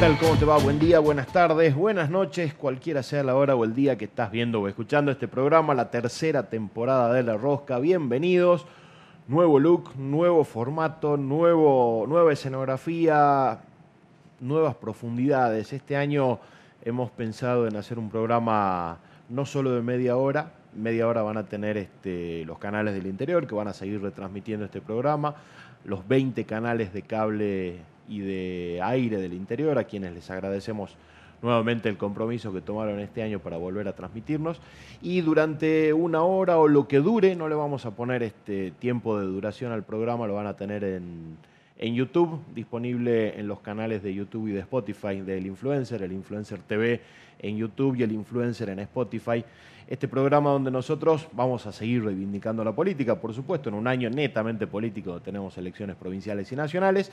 Hola, ¿qué tal? ¿Cómo te va? Buen día, buenas tardes, buenas noches, cualquiera sea la hora o el día que estás viendo o escuchando este programa, la tercera temporada de La Rosca. Bienvenidos. Nuevo look, nuevo formato, nuevo, nueva escenografía, nuevas profundidades. Este año hemos pensado en hacer un programa no solo de media hora, media hora van a tener este, los canales del interior que van a seguir retransmitiendo este programa, los 20 canales de cable y de aire del interior, a quienes les agradecemos nuevamente el compromiso que tomaron este año para volver a transmitirnos. Y durante una hora o lo que dure, no le vamos a poner este tiempo de duración al programa, lo van a tener en, en YouTube, disponible en los canales de YouTube y de Spotify del Influencer, el Influencer TV en YouTube y el Influencer en Spotify. Este programa donde nosotros vamos a seguir reivindicando la política, por supuesto, en un año netamente político, tenemos elecciones provinciales y nacionales,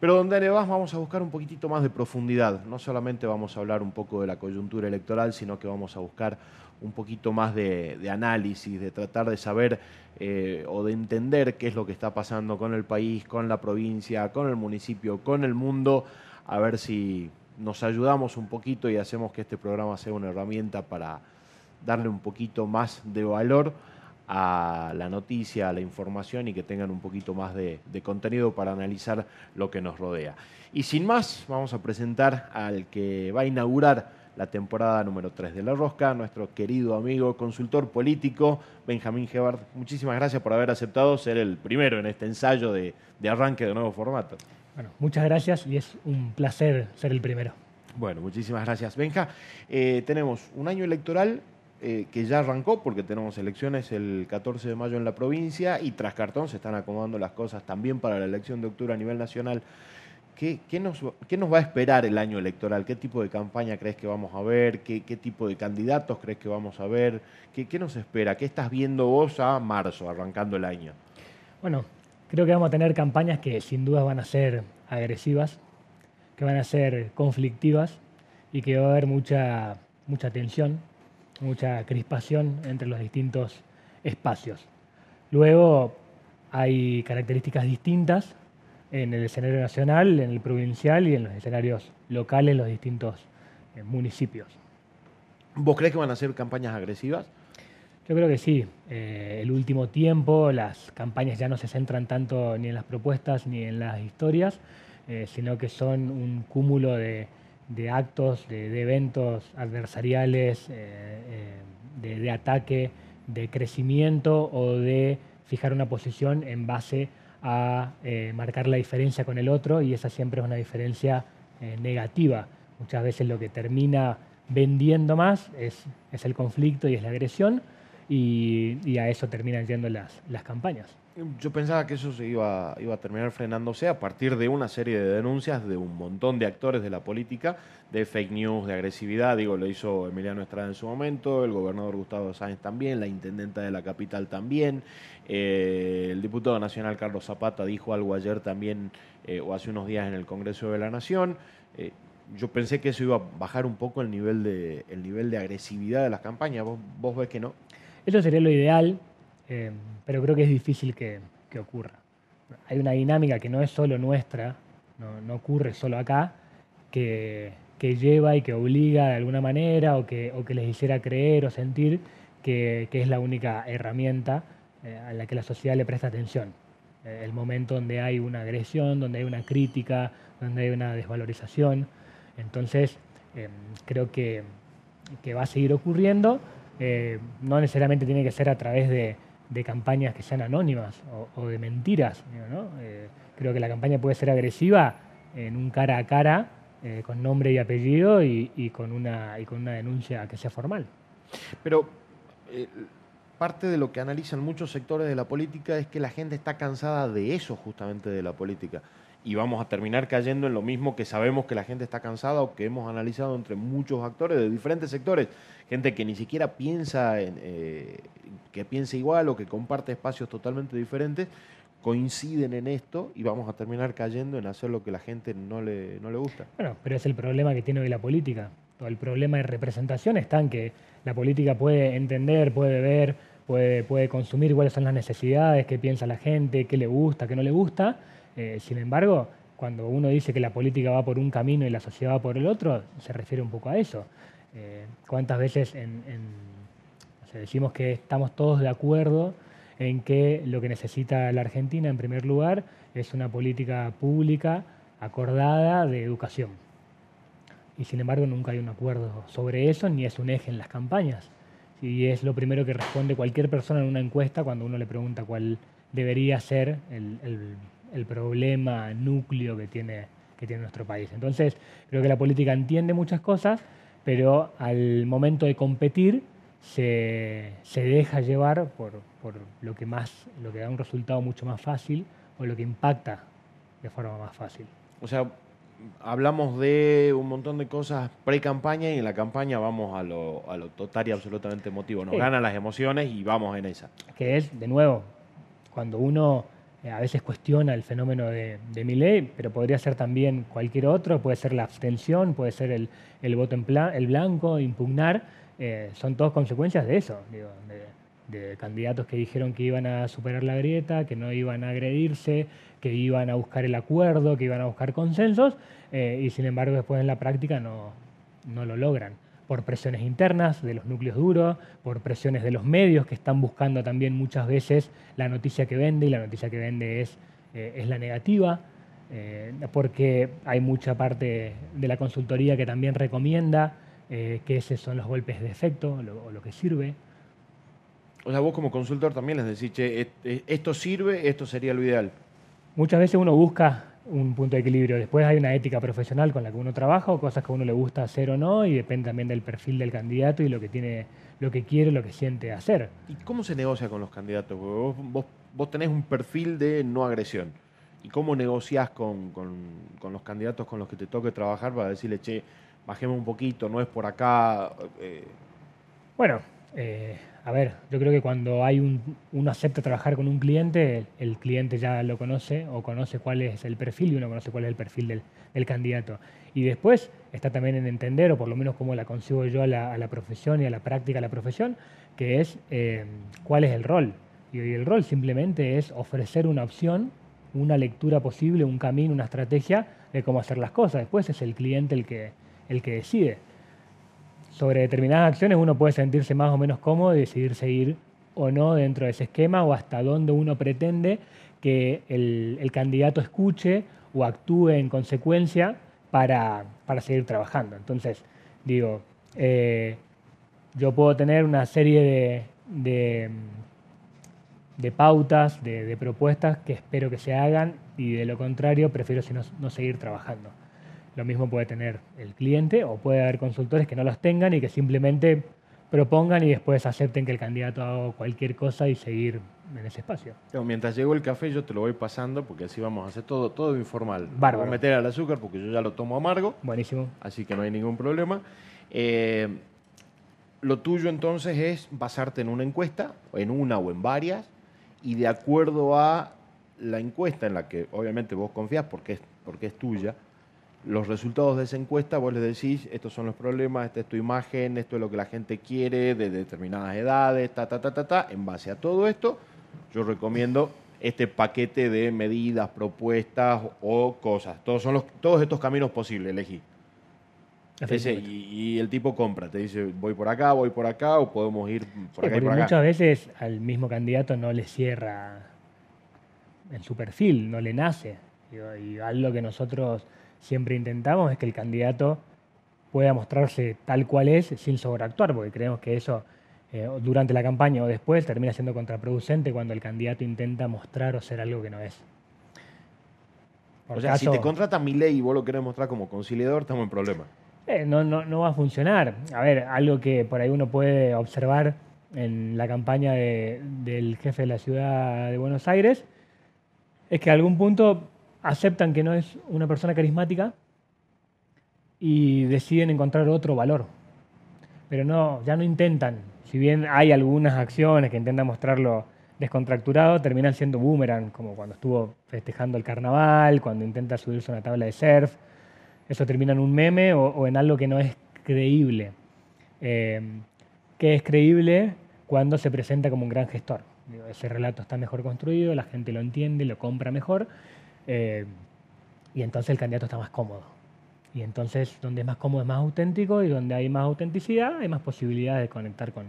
pero donde además vamos a buscar un poquitito más de profundidad. No solamente vamos a hablar un poco de la coyuntura electoral, sino que vamos a buscar un poquito más de, análisis, de tratar de saber eh, o de entender qué es lo que está pasando con el país, con la provincia, con el municipio, con el mundo, a ver si nos ayudamos un poquito y hacemos que este programa sea una herramienta para darle un poquito más de valor a la noticia, a la información y que tengan un poquito más de, de, contenido para analizar lo que nos rodea. Y sin más, vamos a presentar al que va a inaugurar la temporada número 3 de La Rosca, nuestro querido amigo consultor político Benjamín Gebart. Muchísimas gracias por haber aceptado ser el primero en este ensayo de, de arranque de nuevo formato. Bueno, muchas gracias y es un placer ser el primero. Bueno, muchísimas gracias. Benja, eh, tenemos un año electoral eh, que ya arrancó porque tenemos elecciones el 14 de mayo en la provincia y tras cartón se están acomodando las cosas también para la elección de octubre a nivel nacional. ¿Qué, nos, ¿Qué, nos, va a esperar el año electoral? ¿Qué tipo de campaña crees que vamos a ver? ¿Qué, qué tipo de candidatos crees que vamos a ver? ¿Qué, ¿Qué, nos espera? ¿Qué estás viendo vos a marzo, arrancando el año? Bueno, creo que vamos a tener campañas que sin duda van a ser agresivas, que van a ser conflictivas y que va a haber mucha, mucha tensión, mucha crispación entre los distintos espacios. Luego hay características distintas en el escenario nacional, en el provincial y en los escenarios locales, en los distintos eh, municipios. ¿Vos crees que van a ser campañas agresivas? Yo creo que sí. Eh, el último tiempo las campañas ya no se centran tanto ni en las propuestas ni en las historias, eh, sino que son un cúmulo de, de actos, de, eventos adversariales, eh, de, de, ataque, de crecimiento o de fijar una posición en base a marcar la diferencia con el otro y esa siempre es una diferencia negativa. Muchas veces lo que termina vendiendo más es, el conflicto y es la agresión y, a eso terminan yendo las campañas. Yo pensaba que eso se iba, iba a terminar frenándose a partir de una serie de denuncias de un montón de actores de la política, de fake news, de agresividad. Digo, lo hizo Emiliano Estrada en su momento, el gobernador Gustavo Sáenz también, la intendenta de la capital también. Eh, el diputado nacional Carlos Zapata dijo algo ayer también, eh, o hace unos días en el Congreso de la Nación. Eh, yo pensé que eso iba a bajar un poco el nivel de, el nivel de agresividad de las campañas. ¿Vos, vos ves que no? Eso sería lo ideal, eh, pero creo que es difícil que, que, ocurra. Hay una dinámica que no es solo nuestra, no, no ocurre solo acá, que, que, lleva y que obliga de alguna manera o que, o que les hiciera creer o sentir que, que es la única herramienta eh, a la que la sociedad le presta atención. Eh, el momento donde hay una agresión, donde hay una crítica, donde hay una desvalorización. Entonces, creo que, va a seguir ocurriendo no necesariamente tiene que ser a través de, de campañas que sean anónimas o, de mentiras. Eh, creo que la campaña puede ser agresiva en un cara a cara, eh, con nombre y apellido y, y, con una, y con una denuncia que sea formal. Pero eh, parte de lo que analizan muchos sectores de la política es que la gente está cansada de eso justamente de la política y vamos a terminar cayendo en lo mismo que sabemos que la gente está cansada o que hemos analizado entre muchos actores de diferentes sectores, gente que ni siquiera piensa en, eh, que piensa igual o que comparte espacios totalmente diferentes, coinciden en esto y vamos a terminar cayendo en hacer lo que la gente no le, no le gusta. Bueno, pero es el problema que tiene hoy la política. Todo el problema de representación está en que la política puede entender, puede ver, puede, puede consumir cuáles son las necesidades, qué piensa la gente, qué le gusta, qué no le gusta, eh, sin embargo, cuando uno dice que la política va por un camino y la sociedad va por el otro, se refiere un poco a eso. Eh, ¿Cuántas veces decimos que estamos todos de acuerdo en que lo que necesita la Argentina, en primer lugar, es una política pública acordada de educación? Y sin embargo nunca hay un acuerdo sobre eso, ni es un eje en las campañas. Y es lo primero que responde cualquier persona en una encuesta cuando uno le pregunta cuál debería ser el, problema núcleo que tiene, que tiene nuestro país. Entonces, creo que la política entiende muchas cosas, pero al momento de competir se, deja llevar por, lo, que más, lo que da un resultado mucho más fácil o lo que impacta de forma más fácil. O sea, hablamos de un montón de cosas pre-campaña y en la campaña vamos a lo, a lo total y absolutamente emotivo. Nos ganan las emociones y vamos en esa. Que es, de nuevo, cuando uno a veces cuestiona el fenómeno de, de pero podría ser también cualquier otro, puede ser la abstención, puede ser el, el voto en el blanco, impugnar, eh, son todas consecuencias de eso, de, candidatos que dijeron que iban a superar la grieta, que no iban a agredirse, que iban a buscar el acuerdo, que iban a buscar consensos, eh, y sin embargo después en la práctica no, no lo logran por presiones internas de los núcleos duros, por presiones de los medios que están buscando también muchas veces la noticia que vende y la noticia que vende es, eh, es la negativa, eh, porque hay mucha parte de la consultoría que también recomienda eh, que esos son los golpes de efecto o lo que sirve. O sea, vos como consultor también les decís, che, esto sirve, esto sería lo ideal. Muchas veces uno busca un punto de equilibrio. Después hay una ética profesional con la que uno trabaja o cosas que a uno le gusta hacer o no y depende también del perfil del candidato y lo que tiene, lo que quiere, lo que siente hacer. ¿Y cómo se negocia con los candidatos? Vos, vos, tenés un perfil de no agresión. ¿Y cómo negociás con, los candidatos con los que te toque trabajar para decirle, che, bajemos un poquito, no es por acá? Eh? Bueno, eh, a ver, yo creo que cuando hay un, uno acepta trabajar con un cliente, el, cliente ya lo conoce o conoce cuál es el perfil y uno conoce cuál es el perfil del, candidato. Y después está también en entender, o por lo menos cómo la consigo yo a la, profesión y a la práctica de la profesión, que es eh, cuál es el rol. Y el rol simplemente es ofrecer una opción, una lectura posible, un camino, una estrategia de cómo hacer las cosas. Después es el cliente el que, el que decide sobre determinadas acciones uno puede sentirse más o menos cómodo y decidir seguir o no dentro de ese esquema o hasta dónde uno pretende que el, candidato escuche o actúe en consecuencia para, seguir trabajando. Entonces, digo, eh, yo puedo tener una serie de, de, pautas, de, propuestas que espero que se hagan y de lo contrario prefiero si no seguir trabajando. Lo mismo puede tener el cliente o puede haber consultores que no los tengan y que simplemente propongan y después acepten que el candidato haga cualquier cosa y seguir en ese espacio. mientras llegó el café yo te lo voy pasando porque así vamos a hacer todo, todo informal. Bárbaro. Voy a meter al azúcar porque yo ya lo tomo amargo. Buenísimo. Así que no hay ningún problema. Eh, lo tuyo entonces es basarte en una encuesta, en una o en varias, y de acuerdo a la encuesta en la que obviamente vos confías porque es, porque es tuya, los resultados de esa encuesta, vos les decís, estos son los problemas, esta es tu imagen, esto es lo que la gente quiere de determinadas edades, ta, ta, ta, ta, ta. En base a todo esto, yo recomiendo este paquete de medidas, propuestas o cosas. Todos, son los, todos estos caminos posibles, elegí. y, el tipo compra, te dice, voy por acá, voy por acá, o podemos ir por acá y por acá. Muchas veces al mismo candidato no le cierra en su perfil, no le nace. Y algo que nosotros siempre intentamos es que el candidato pueda mostrarse tal cual es sin sobreactuar, porque creemos que eso eh, durante la campaña o después termina siendo contraproducente cuando el candidato intenta mostrar o ser algo que no es. o sea, si te contrata mi ley y vos lo querés mostrar como conciliador, estamos en problema. Eh, no, no, no va a funcionar. A ver, algo que por ahí uno puede observar en la campaña del jefe de la ciudad de Buenos Aires es que a algún punto aceptan que no es una persona carismática y deciden encontrar otro valor. Pero no, ya no intentan. Si bien hay algunas acciones que intentan mostrarlo descontracturado, terminan siendo boomerang, como cuando estuvo festejando el carnaval, cuando intenta subirse a una tabla de surf. Eso termina en un meme o, en algo que no es creíble. Eh, es creíble cuando se presenta como un gran gestor. ese relato está mejor construido, la gente lo entiende, lo compra mejor eh, y entonces el candidato está más cómodo. Y entonces donde es más cómodo es más auténtico y donde hay más autenticidad hay más posibilidades de conectar con,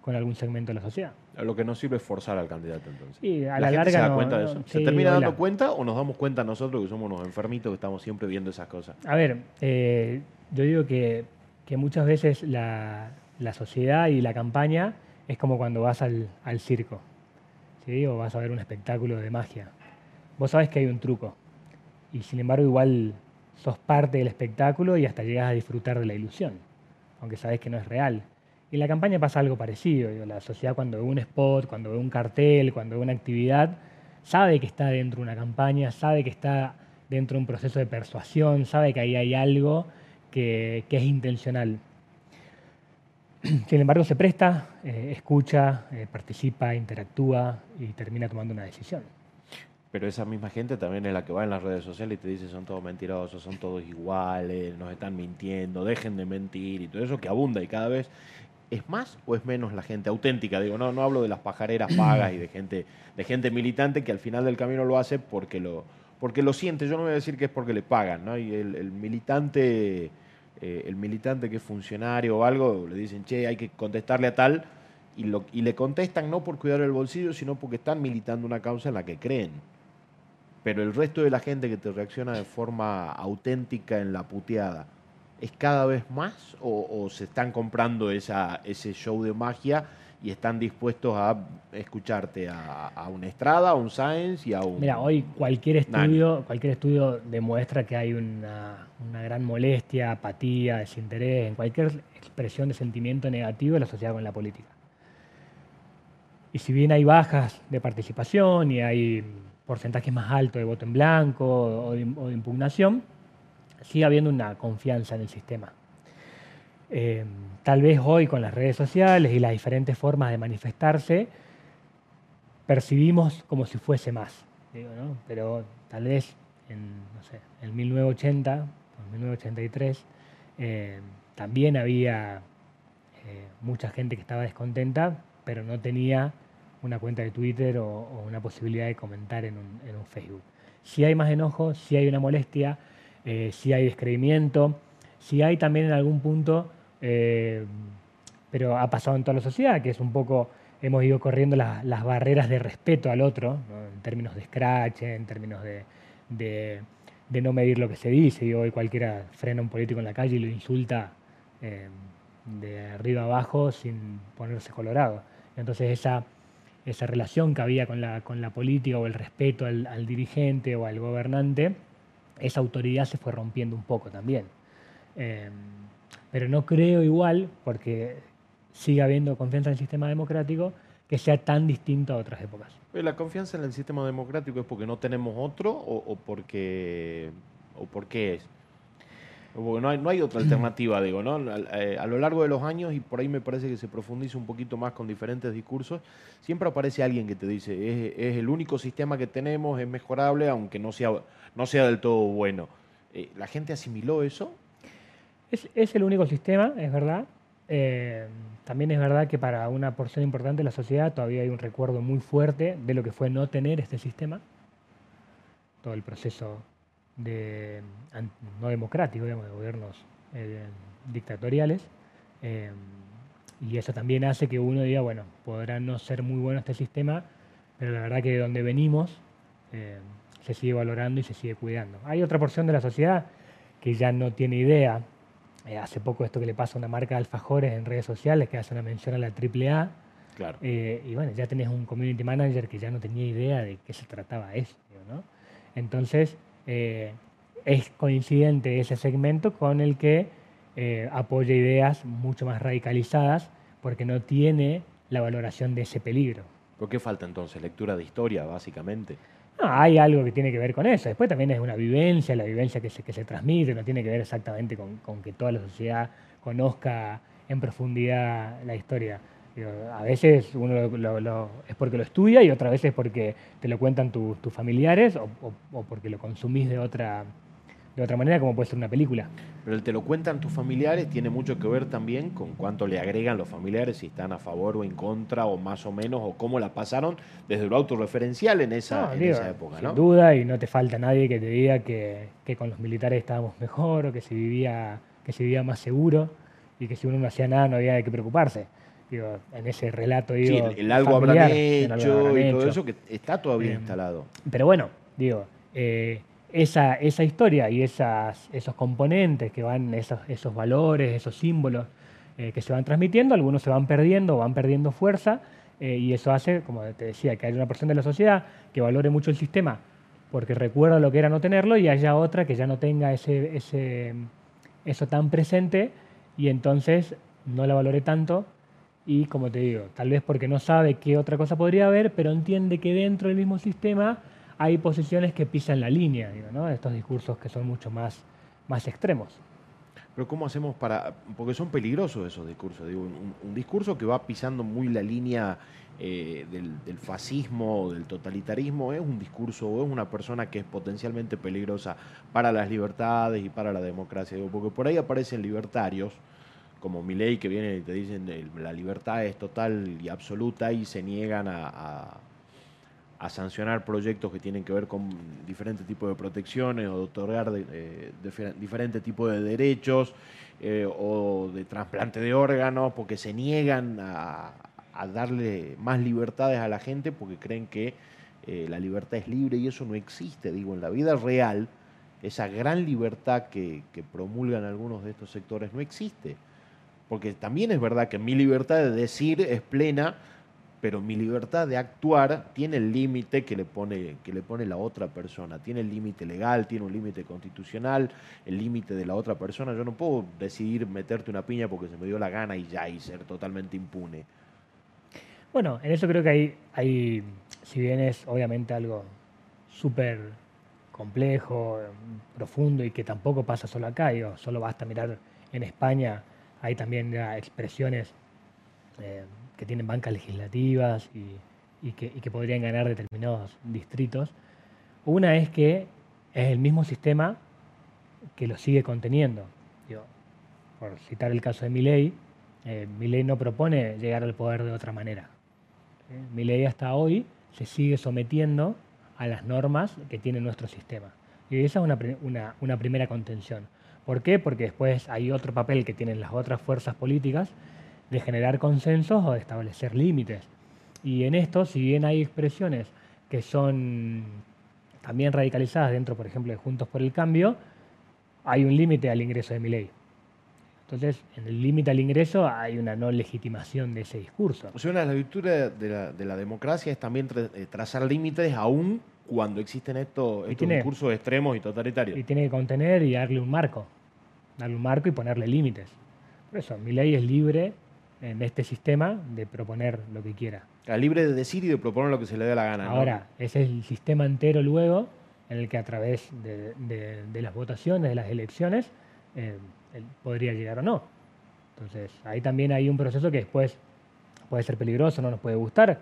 con algún segmento de la sociedad. Lo que no sirve es forzar al candidato entonces. Y a la, larga se da no- cuenta de no- eso. sí, ¿Se termina hola. dando cuenta o nos damos cuenta nosotros que somos unos enfermitos que estamos siempre viendo esas cosas? A ver, eh, yo digo que, que muchas veces la, la sociedad y la campaña es como cuando vas al, al circo, ¿sí? o vas a ver un espectáculo de magia. Vos sabés que hay un truco, y sin embargo igual sos parte del espectáculo y hasta llegas a disfrutar de la ilusión, aunque sabés que no es real. Y en la campaña pasa algo parecido. la sociedad cuando ve un spot, cuando ve un cartel, cuando ve una actividad, sabe que está dentro de una campaña, sabe que está dentro de un proceso de persuasión, sabe que ahí hay algo que, que es intencional. Sin embargo, se presta, eh, escucha, eh, participa, interactúa y termina tomando una decisión. Pero esa misma gente también es la que va en las redes sociales y te dice son todos mentirosos, son todos iguales, nos están mintiendo, dejen de mentir y todo eso que abunda y cada vez es más o es menos la gente auténtica. Digo, no, no hablo de las pajareras pagas y de gente, de gente militante que al final del camino lo hace porque lo, porque lo siente. Yo no voy a decir que es porque le pagan, ¿no? Y el, militante, eh, el militante que es funcionario o algo, le dicen, che, hay que contestarle a tal, y, lo, y le contestan no por cuidar el bolsillo, sino porque están militando una causa en la que creen. Pero el resto de la gente que te reacciona de forma auténtica en la puteada, ¿es cada vez más o, o se están comprando esa, ese show de magia y están dispuestos a escucharte a, a un Estrada, a un Science y a un... Mira, hoy cualquier Nani. estudio, cualquier estudio demuestra que hay una, una gran molestia, apatía, desinterés en cualquier expresión de sentimiento negativo en la sociedad con la política. Y si bien hay bajas de participación y hay porcentajes más altos de voto en blanco o de, impugnación, sigue habiendo una confianza en el sistema. Eh, tal vez hoy con las redes sociales y las diferentes formas de manifestarse, percibimos como si fuese más, pero tal vez en, no en 1980 o en 1983 eh, también había eh, mucha gente que estaba descontenta, pero no tenía una cuenta de Twitter o, una posibilidad de comentar en un, Facebook. Si hay más enojo, si hay una molestia, eh, si hay descreimiento, si hay también en algún punto, eh, pero ha pasado en toda la sociedad, que es un poco, hemos ido corriendo las, barreras de respeto al otro, en términos de scratch, en términos de no medir lo que se dice. Y hoy cualquiera frena a un político en la calle y lo insulta eh, de arriba abajo sin ponerse colorado. Entonces esa, esa relación que había con la, con la política o el respeto al, dirigente o al gobernante, esa autoridad se fue rompiendo un poco también. Eh, pero no creo igual, porque sigue habiendo confianza en el sistema democrático, que sea tan distinto a otras épocas. ¿La confianza en el sistema democrático es porque no tenemos otro o, o porque o por qué es? Porque no hay, otra alternativa, digo, ¿no? Eh, A, lo largo de los años, y por ahí me parece que se profundiza un poquito más con diferentes discursos, siempre aparece alguien que te dice, es, el único sistema que tenemos, es mejorable, aunque no sea, no sea del todo bueno. Eh, ¿La gente asimiló eso? Es, es el único sistema, es verdad. Eh, también es verdad que para una porción importante de la sociedad todavía hay un recuerdo muy fuerte de lo que fue no tener este sistema. Todo el proceso de, no democrático, digamos, de gobiernos eh, dictatoriales. Eh, y eso también hace que uno diga, bueno, podrá no ser muy bueno este sistema, pero la verdad que de donde venimos eh, se sigue valorando y se sigue cuidando. Hay otra porción de la sociedad que ya no tiene idea. Hace poco esto que le pasa a una marca de alfajores en redes sociales que hace una mención a la AAA. Claro. Y bueno, ya tenés un community manager que ya no tenía idea de qué se trataba eso, digo, ¿no? Entonces, eh, es coincidente ese segmento con el que eh, apoya ideas mucho más radicalizadas porque no tiene la valoración de ese peligro. ¿Por qué falta entonces? Lectura de historia, básicamente. No, hay algo que tiene que ver con eso. Después también es una vivencia, la vivencia que se, que se transmite, no tiene que ver exactamente con, con que toda la sociedad conozca en profundidad la historia. Digo, a veces uno lo- es porque lo estudia y otras veces porque te lo cuentan tu- tus familiares o, o- o porque lo consumís de otra, de otra manera como puede ser una película. Pero el te lo cuentan tus familiares tiene mucho que ver también con cuánto le agregan los familiares, si están a favor o en contra, o más o menos, o cómo la pasaron desde lo autorreferencial en esa, en esa época. Sin duda, y no te falta nadie que te diga que, que, con los militares estábamos mejor, o que se vivía, que se vivía más seguro, y que si uno no hacía nada no había de qué preocuparse. Digo, en ese relato digo, sí, el, algo habrán hecho y todo eso que está todavía eh, instalado. Pero bueno, digo, eh, esa, esa historia y esas, esos componentes que van, esos, esos valores, esos símbolos eh, que se van transmitiendo, algunos se van perdiendo, van perdiendo fuerza, y eso hace, como te decía, que haya una persona de la sociedad que valore mucho el sistema porque recuerda lo que era no tenerlo y haya otra que ya no tenga ese, ese, eso tan presente y entonces no la valore tanto y como te digo, tal vez porque no sabe qué otra cosa podría haber, pero entiende que dentro del mismo sistema hay posiciones que pisan la línea, digo, ¿no? estos discursos que son mucho más, más extremos. Pero ¿cómo hacemos para...? Porque son peligrosos esos discursos. Digo, un, discurso que va pisando muy la línea eh, del, fascismo, del totalitarismo, es un discurso o es una persona que es potencialmente peligrosa para las libertades y para la democracia. Digo, porque por ahí aparecen libertarios como ley que vienen y te dicen la libertad es total y absoluta y se niegan a, sancionar proyectos que tienen que ver con diferentes tipos de protecciones o de otorgar de, diferentes tipos de derechos eh, o de trasplante de órganos porque se niegan a, darle más libertades a la gente porque creen que eh, la libertad es libre y eso no existe. Digo, en la vida real, esa gran libertad que promulgan algunos de estos sectores no existe. Porque también es verdad que mi libertad de decir es plena, pero mi libertad de actuar tiene el límite que, le pone, que le pone la otra persona. Tiene el límite legal, tiene un límite constitucional, el límite de la otra persona. Yo no puedo decidir meterte una piña porque se me dio la gana y ya, y ser totalmente impune. Bueno, en eso creo que hay, hay si bien es obviamente algo súper complejo, profundo y que tampoco pasa solo acá, digo, solo basta mirar en España hay también expresiones eh, que tienen bancas legislativas y, que, podrían ganar determinados distritos. Una es que es el mismo sistema que lo sigue conteniendo. por citar el caso de Milley, eh, no propone llegar al poder de otra manera. ¿Eh? Milley hasta hoy se sigue sometiendo a las normas que tiene nuestro sistema. Y esa es una primera contención. ¿Por qué? Porque después hay otro papel que tienen las otras fuerzas políticas de generar consensos o de establecer límites. Y en esto, si bien hay expresiones que son también radicalizadas dentro, por ejemplo, de Juntos por el Cambio, hay un límite al ingreso de mi ley. Entonces, en el límite al ingreso hay una no legitimación de ese discurso. O sea, una de las virtudes de la, democracia es también eh, trazar límites aún cuando existen estos, discursos extremos y totalitarios. Y tiene que contener y darle un marco darle un marco y ponerle límites. Por eso, mi ley es libre en este sistema de proponer lo que quiera. libre de decir y de proponer lo que se le dé la gana. Ahora, ese es el sistema entero luego en el que a través de, las votaciones, de las elecciones, eh, podría llegar o no. Entonces, ahí también hay un proceso que después puede ser peligroso, no nos puede gustar.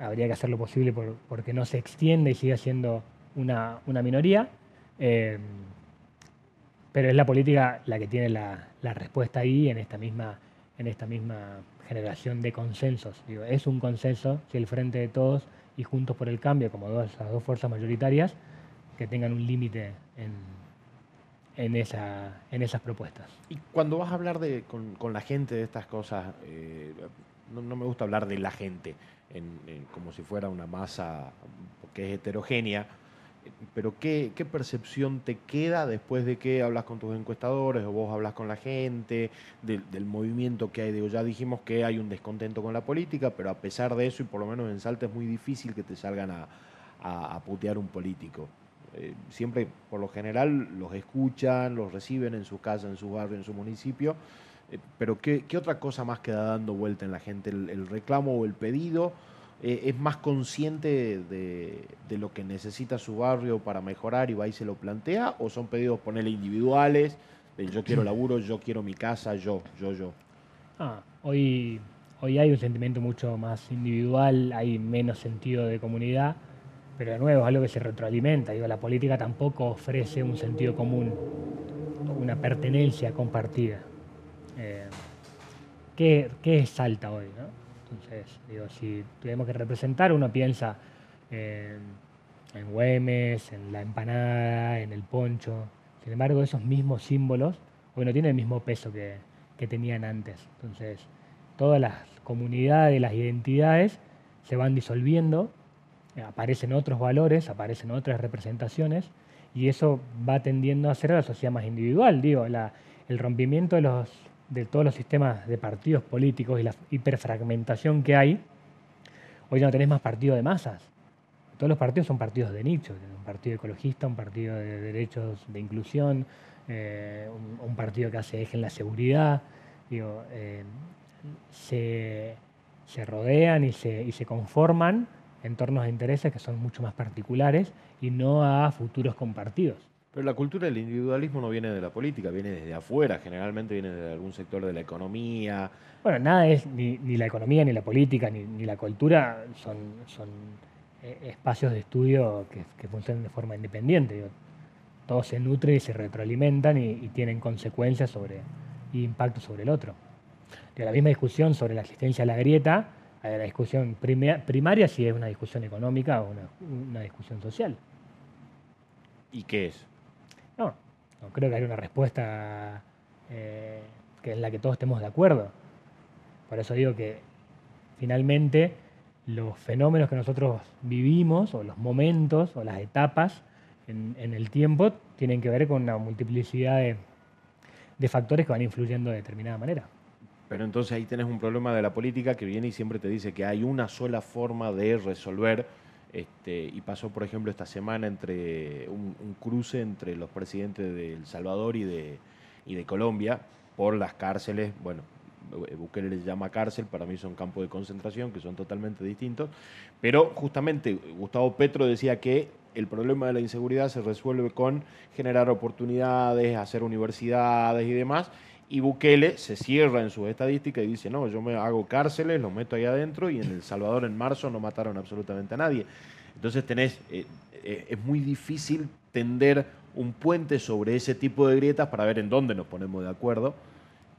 Habría que hacer lo posible por, porque no se extienda y siga siendo una, minoría. Eh, pero es la política la que tiene la, respuesta ahí en esta misma, en esta misma generación de consensos. Digo, es un consenso si el Frente de Todos y Juntos por el Cambio, como dos, dos fuerzas mayoritarias, que tengan un límite en, esa, en esas propuestas. Y cuando vas a hablar con, la gente de estas cosas, eh, no, me gusta hablar de la gente como si fuera una masa que es heterogénea, pero ¿qué, percepción te queda después de que hablas con tus encuestadores o vos hablas con la gente, del movimiento que hay? Digo, ya dijimos que hay un descontento con la política, pero a pesar de eso, y por lo menos en Salta es muy difícil que te salgan a, putear un político. Eh, siempre, por lo general, los escuchan, los reciben en su casa, en su barrio, en su municipio. Eh, pero ¿qué, otra cosa más queda dando vuelta en la gente? el reclamo o el pedido? Eh, es más consciente de, lo que necesita su barrio para mejorar y va y se lo plantea? ¿O son pedidos ponerle individuales? De yo quiero laburo, yo quiero mi casa, yo, yo, yo. Ah, hoy, hoy hay un sentimiento mucho más individual, hay menos sentido de comunidad. pero de nuevo es algo que se retroalimenta. Digo, la política tampoco ofrece un sentido común, una pertenencia compartida. Eh, ¿qué, es Salta hoy? Entonces, digo, si tenemos que representar, uno piensa en, en Güemes, en la empanada, en el poncho. Sin embargo, esos mismos símbolos hoy no tienen el mismo peso que, que tenían antes. Entonces, todas las comunidades, las identidades se van disolviendo aparecen otros valores, aparecen otras representaciones, y eso va tendiendo a ser la sociedad más individual. Digo, el rompimiento de, los, de todos los sistemas de partidos políticos y la hiperfragmentación que hay, hoy no tenés más partidos de masas. Todos los partidos son partidos de nicho, un partido ecologista, un partido de derechos de inclusión, eh, un, partido que hace eje en la seguridad. Digo, eh, se, rodean y se, y se conforman entornos de intereses que son mucho más particulares y no a futuros compartidos. Pero la cultura del individualismo no viene de la política, viene desde afuera, generalmente viene de algún sector de la economía. Bueno, nada es, ni, la economía, ni la política, ni, la cultura son, son eh, espacios de estudio que, funcionan de forma independiente. todo se nutre y se retroalimentan y, tienen consecuencias sobre, y impacto sobre el otro. la misma discusión sobre la existencia de la grieta la discusión primaria si es una discusión económica o una, discusión social. ¿Y qué es? No, no creo que haya una respuesta eh, que la que todos estemos de acuerdo. Por eso digo que finalmente los fenómenos que nosotros vivimos, o los momentos, o las etapas en, el tiempo, tienen que ver con una multiplicidad de factores que van influyendo de determinada manera. Pero entonces ahí tenés un problema de la política que viene y siempre te dice que hay una sola forma de resolver. Este, y pasó, por ejemplo, esta semana entre un, cruce entre los presidentes de El Salvador y de, y de Colombia por las cárceles. Bueno, Bukele les llama cárcel, para mí son campos de concentración que son totalmente distintos. Pero justamente Gustavo Petro decía que el problema de la inseguridad se resuelve con generar oportunidades, hacer universidades y demás y Bukele se cierra en sus estadísticas y dice, no, yo me hago cárceles, los meto ahí adentro y en El Salvador en marzo no mataron absolutamente a nadie. Entonces tenés, eh, eh, es muy difícil tender un puente sobre ese tipo de grietas para ver en dónde nos ponemos de acuerdo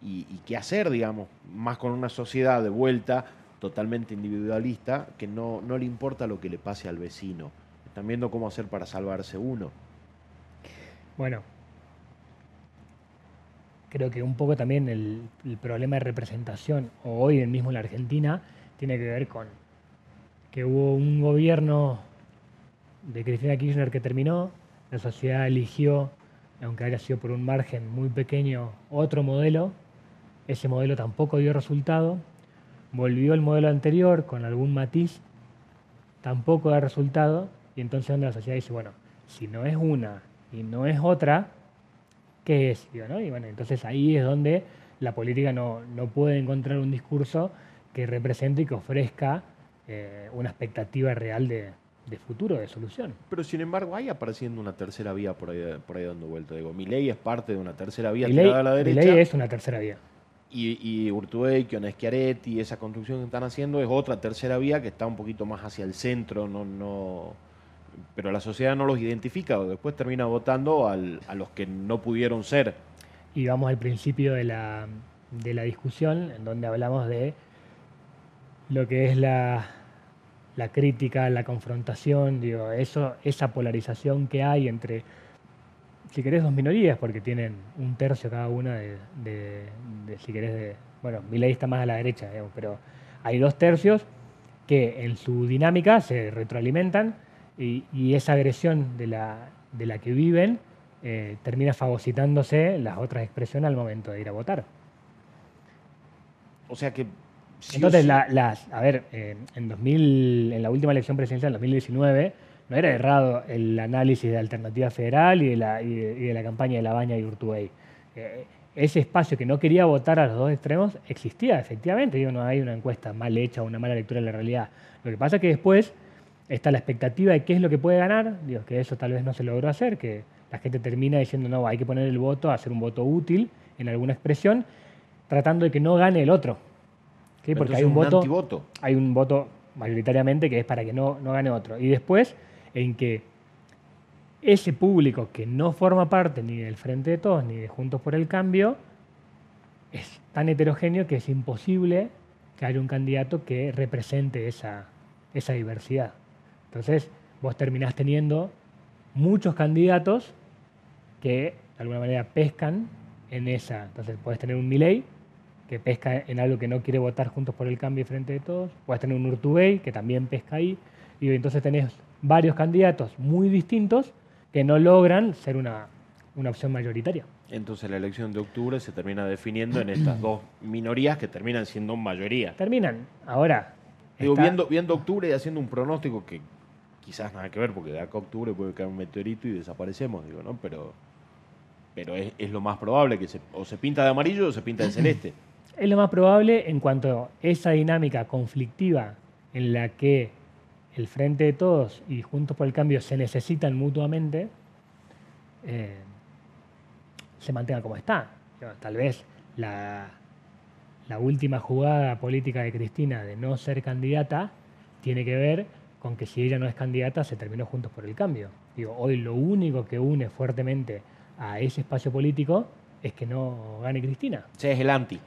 y, qué hacer, digamos, más con una sociedad de vuelta totalmente individualista que no, no le importa lo que le pase al vecino. Están viendo cómo hacer para salvarse uno. Bueno, creo que un poco también el, problema de representación, o hoy mismo en la Argentina, tiene que ver con que hubo un gobierno de Cristina Kirchner que terminó, la sociedad eligió, aunque haya sido por un margen muy pequeño, otro modelo, ese modelo tampoco dio resultado, volvió el modelo anterior con algún matiz, tampoco da resultado, y entonces donde la sociedad dice, bueno, si no es una y no es otra, qué es. Y bueno, entonces ahí es donde la política no, puede encontrar un discurso que represente y que ofrezca eh, una expectativa real de, futuro, de solución. Pero sin embargo, hay apareciendo una tercera vía por ahí, por ahí dando vuelta. Digo, mi ley es parte de una tercera vía tirada a la derecha. Mi ley es una tercera vía. Y, y Urtubey, y esa construcción que están haciendo es otra tercera vía que está un poquito más hacia el centro, no, no, pero la sociedad no los identifica, o después termina votando a los que no pudieron ser. Y vamos al principio de la, discusión, en donde hablamos de lo que es la, crítica, la confrontación, digo, eso, esa polarización que hay entre, si querés, dos minorías, porque tienen un tercio cada una de, si querés, de, bueno, mi ley está más a la derecha, pero hay dos tercios que en su dinámica se retroalimentan y, esa agresión de la, de la que viven eh, termina fagocitándose las otras expresiones al momento de ir a votar. O sea que... Entonces, las, a ver, eh, en, 2000, en la última elección presidencial, en 2019, no era errado el análisis de Alternativa Federal y de la, y de, la campaña de La Baña y Urtubey. Eh, ese espacio que no quería votar a los dos extremos existía, efectivamente. Digo, no hay una encuesta mal hecha o una mala lectura de la realidad. Lo que pasa es que después está la expectativa de qué es lo que puede ganar, digo, que eso tal vez no se logró hacer, que la gente termina diciendo, no, hay que poner el voto, hacer un voto útil en alguna expresión, tratando de que no gane el otro. Porque hay un, voto, hay un voto mayoritariamente que es para que no, no gane otro. Y después en que ese público que no forma parte ni del Frente de Todos ni de Juntos por el Cambio es tan heterogéneo que es imposible que haya un candidato que represente esa, esa diversidad. Entonces, vos terminás teniendo muchos candidatos que de alguna manera pescan en esa. Entonces, puedes tener un Milei que pesca en algo que no quiere votar juntos por el cambio y frente de todos. Puedes tener un Urtubey que también pesca ahí. Y entonces tenés varios candidatos muy distintos que no logran ser una, una opción mayoritaria. Entonces la elección de octubre se termina definiendo en estas dos minorías que terminan siendo mayoría. Terminan. Ahora. Digo, está- viendo, viendo octubre y haciendo un pronóstico que quizás nada que ver, porque de acá a octubre puede caer un meteorito y desaparecemos, digo, ¿no? Pero, pero es, lo más probable que se, o se pinta de amarillo o se pinta de celeste. Es lo más probable en cuanto esa dinámica conflictiva en la que el Frente de Todos y Juntos por el Cambio se necesitan mutuamente, eh, se mantenga como está. Tal vez la, la última jugada política de Cristina de no ser candidata tiene que ver con que si ella no es candidata se terminó Juntos por el Cambio. Digo, hoy lo único que une fuertemente a ese espacio político es que no gane Cristina. Sea, es el anti.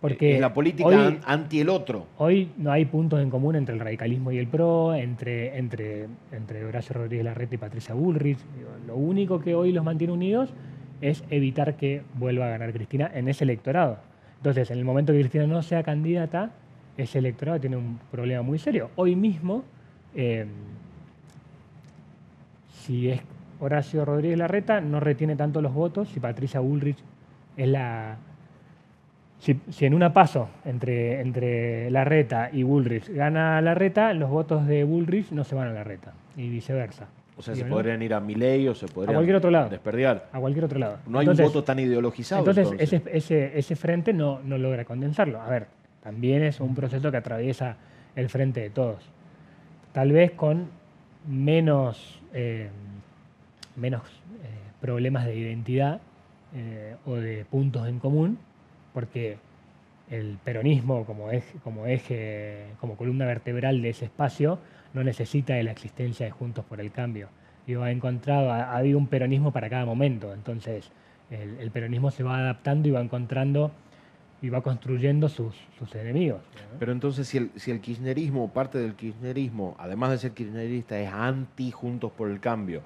Porque es la política hoy, anti el otro. hoy no hay puntos en común entre el radicalismo y el PRO, entre, entre, entre Horacio Rodríguez Larreta y Patricia Bullrich. Digo, Lo único que hoy los mantiene unidos es evitar que vuelva a ganar Cristina en ese electorado. Entonces, en el momento que Cristina no sea candidata, ese electorado tiene un problema muy serio. Hoy mismo, eh, si es Horacio Rodríguez Larreta, no retiene tanto los votos si Patricia Bullrich es la, si, si en una paso entre, entre Larreta y Bullrich gana Larreta, los votos de Bullrich no se van a Larreta y viceversa. O sea, se podrían ir a Milei o se podrían cualquier otro lado. desperdiar. A cualquier otro lado. No hay Entonces- un voto tan ideologizado. entonces, Entonces, Ese, ese, ese frente no, no logra condensarlo. A ver, también es un proceso que atraviesa el frente de todos. Tal vez con menos, eh, menos eh, problemas de identidad eh, o de puntos en común, porque el peronismo como eje, como como columna vertebral de ese espacio, no necesita de la existencia de Juntos por el Cambio. Digo, ha encontrado, ha, ha habido un peronismo para cada momento. Entonces, el, el peronismo se va adaptando y va encontrando y va construyendo sus, sus enemigos. ¿no? Pero entonces, si el, si el kirchnerismo, parte del kirchnerismo, además de ser kirchnerista, es anti Juntos por el Cambio,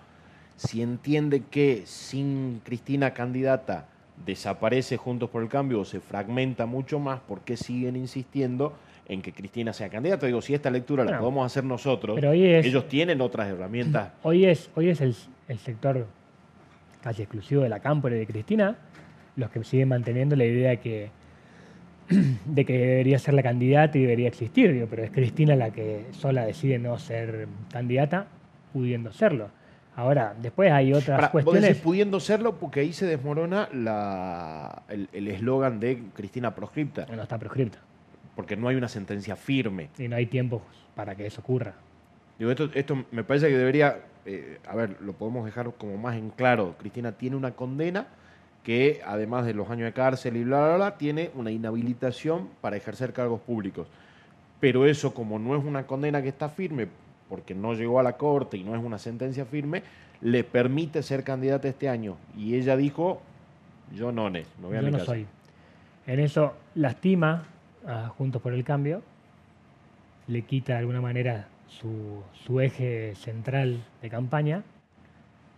si entiende que sin Cristina candidata desaparece Juntos por el Cambio o se fragmenta mucho más, ¿por qué siguen insistiendo en que Cristina sea candidata? Digo, si esta lectura la podemos hacer nosotros, pero hoy es- ellos tienen otras herramientas. Hoy es, hoy es el, el sector casi exclusivo de la Cámpora y de Cristina los que siguen manteniendo la idea de que, de que debería ser la candidata y debería existir, digo, pero es Cristina la que sola decide no ser candidata, pudiendo serlo. Ahora, después hay otras Pará, vos cuestiones. decís pudiendo serlo porque ahí se desmorona la- el el eslogan de Cristina proscripta, No está proscripta porque no hay una sentencia firme. y no hay tiempo para que eso ocurra. Digo, esto, esto me parece que debería, eh, a ver, lo podemos dejar como más en claro. Cristina tiene una condena que, además de los años de cárcel y bla, bla, bla, tiene una inhabilitación para ejercer cargos públicos. Pero eso, como no es una condena que está firme, porque no llegó a la corte y no es una sentencia firme, le permite ser candidata este año. Y ella dijo, yo no, Nes, no voy a Yo mi no casa". soy. En eso lastima a Juntos por el Cambio, le quita de alguna manera su, su eje central de campaña,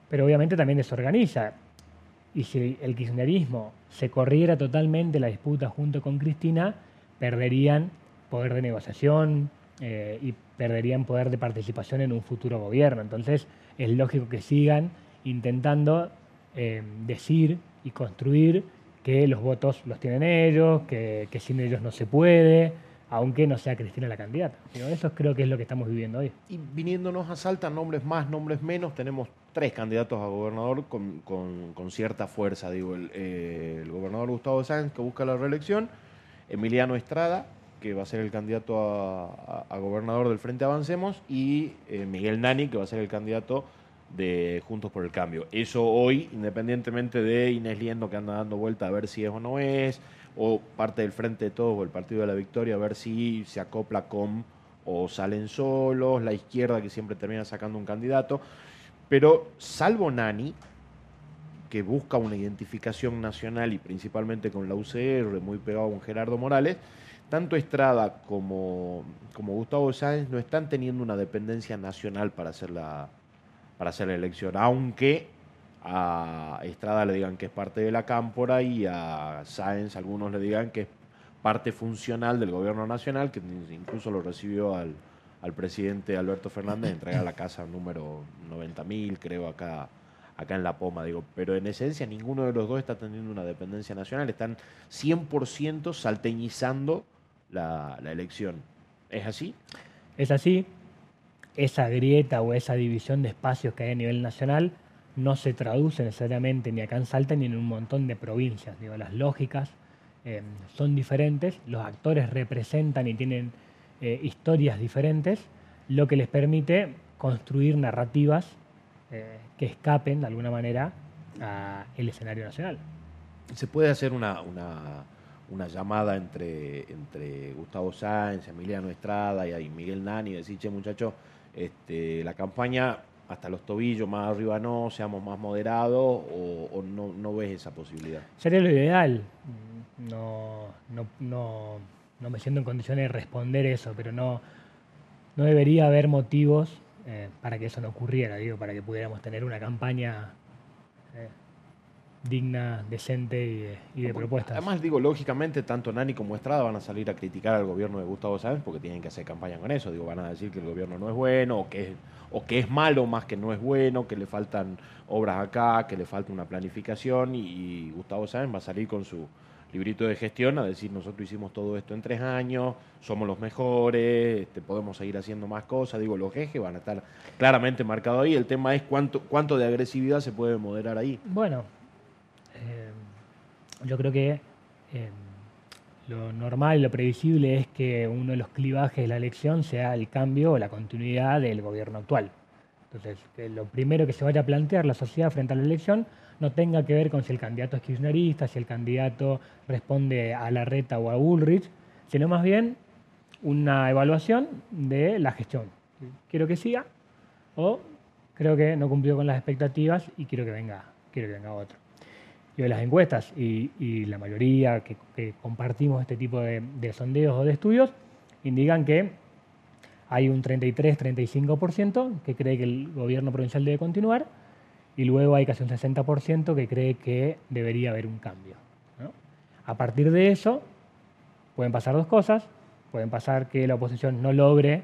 pero obviamente también desorganiza. Y si el kirchnerismo se corriera totalmente la disputa junto con Cristina, perderían poder de negociación eh, y perderían poder de participación en un futuro gobierno. Entonces es lógico que sigan intentando eh, decir y construir que los votos los tienen ellos, que, sin ellos no se puede, aunque no sea Cristina la candidata. Digo, eso creo que es lo que estamos viviendo hoy. Y viniéndonos a Salta, nombres más, nombres menos, tenemos tres candidatos a gobernador con, con- cierta fuerza. Digo, el, eh, el gobernador Gustavo Sáenz, que busca la reelección, Emiliano Estrada, que va a ser el candidato a gobernador del Frente Avancemos, y eh, Miguel Nani, que va a ser el candidato de Juntos por el Cambio. Eso hoy, independientemente de Inés Liendo, que anda dando vuelta a ver si es o no es, o parte del Frente de Todos o el Partido de la Victoria, a ver si se acopla con o salen solos, la izquierda que siempre termina sacando un candidato. Pero salvo Nani, que busca una identificación nacional y principalmente con la UCR, muy pegado a un Gerardo Morales, tanto Estrada como, como Gustavo Sáenz no están teniendo una dependencia nacional para hacer la, para hacer la elección, aunque a Estrada le digan que es parte de la cámpora y a Sáenz algunos le digan que es parte funcional del gobierno nacional, que incluso lo recibió al, al presidente Alberto Fernández, entrega la casa número 90.000, creo, acá acá en La Poma, digo, pero en esencia ninguno de los dos está teniendo una dependencia nacional, están 100% salteñizando la, elección. ¿Es así? Es así. Esa grieta o esa división de espacios que hay a nivel nacional no se traduce necesariamente ni acá en Salta ni en un montón de provincias. Digo, las lógicas eh, son diferentes, los actores representan y tienen eh, historias diferentes, lo que les permite construir narrativas eh, que escapen de alguna manera al escenario nacional. ¿Se puede hacer una, una, llamada entre, entre Gustavo Sáenz, Emiliano Estrada y Miguel Nani y decir, che muchachos, este, la campaña hasta los tobillos, más arriba no, seamos más moderados o, no, no, ves esa posibilidad? Sería lo ideal. No, no, no, no me siento en condiciones de responder eso, pero no, no debería haber motivos eh, para que eso no ocurriera, digo, para que pudiéramos tener una campaña eh, digna, decente y, de propuestas. Además, digo, lógicamente, tanto Nani como Estrada van a salir a criticar al gobierno de Gustavo Sáenz porque tienen que hacer campaña con eso. Digo, van a decir que el gobierno no es bueno o que es, o que es malo más que no es bueno, que le faltan obras acá, que le falta una planificación y Gustavo Sáenz va a salir con su librito de gestión a decir nosotros hicimos todo esto en tres años, somos los mejores, este, podemos seguir haciendo más cosas. Digo, los ejes van a estar claramente marcados ahí. El tema es cuánto, cuánto de agresividad se puede moderar ahí. Bueno, eh, yo creo que eh, lo normal lo previsible es que uno de los clivajes de la elección sea el cambio o la continuidad del gobierno actual. Entonces, que lo primero que se vaya a plantear la sociedad frente a la elección no tenga que ver con si el candidato es kirchnerista, si el candidato responde a la reta o a Ulrich, sino más bien una evaluación de la gestión. Quiero que siga o creo que no cumplió con las expectativas y quiero que venga, quiero que venga otro. Yo las encuestas y, la mayoría que, compartimos este tipo de, de sondeos o de estudios indican que hay un 33-35% que cree que el gobierno provincial debe continuar y luego hay casi un 60% que cree que debería haber un cambio. A partir de eso, pueden pasar dos cosas. Pueden pasar que la oposición no logre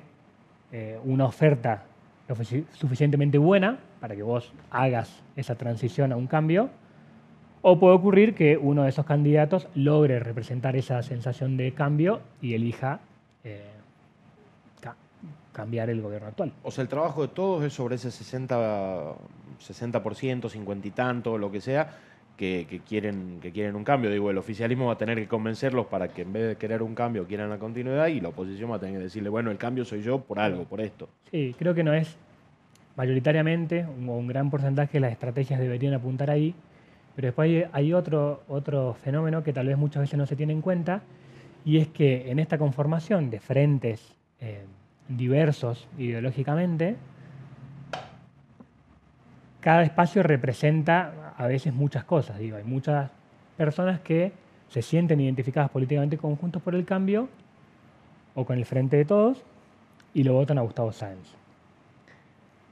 eh, una oferta suficientemente buena para que vos hagas esa transición a un cambio, o puede ocurrir que uno de esos candidatos logre representar esa sensación de cambio y elija eh, cambiar el gobierno actual. O sea, el trabajo de todos es sobre ese 60, 60% 50 y tanto, lo que sea, que, quieren, que quieren un cambio. Digo, el oficialismo va a tener que convencerlos para que en vez de querer un cambio quieran la continuidad y la oposición va a tener que decirle, bueno, el cambio soy yo por algo, por esto. Sí, creo que no es mayoritariamente, un, un gran porcentaje de las estrategias deberían apuntar ahí, pero después hay, otro, otro fenómeno que tal vez muchas veces no se tiene en cuenta, y es que en esta conformación de frentes eh, diversos ideológicamente, cada espacio representa a veces muchas cosas. Digo, hay muchas personas que se sienten identificadas políticamente con Juntos por el Cambio o con el Frente de Todos y lo votan a Gustavo Sáenz.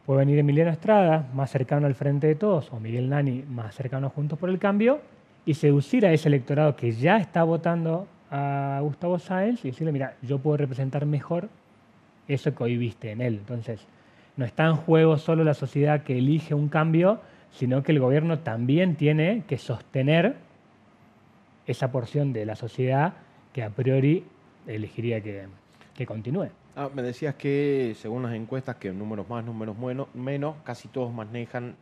Puede venir Emiliano Estrada, más cercano al Frente de Todos, o Miguel Nani, más cercano a Juntos por el Cambio, y seducir a ese electorado que ya está votando a Gustavo Sáenz y decirle, mira, yo puedo representar mejor eso que hoy viste en él. Entonces, no está en juego solo la sociedad que elige un cambio, sino que el gobierno también tiene que sostener esa porción de la sociedad que a priori elegiría que, continúe. Ah, me decías que según las encuestas, que números más, números menos, casi todos manejan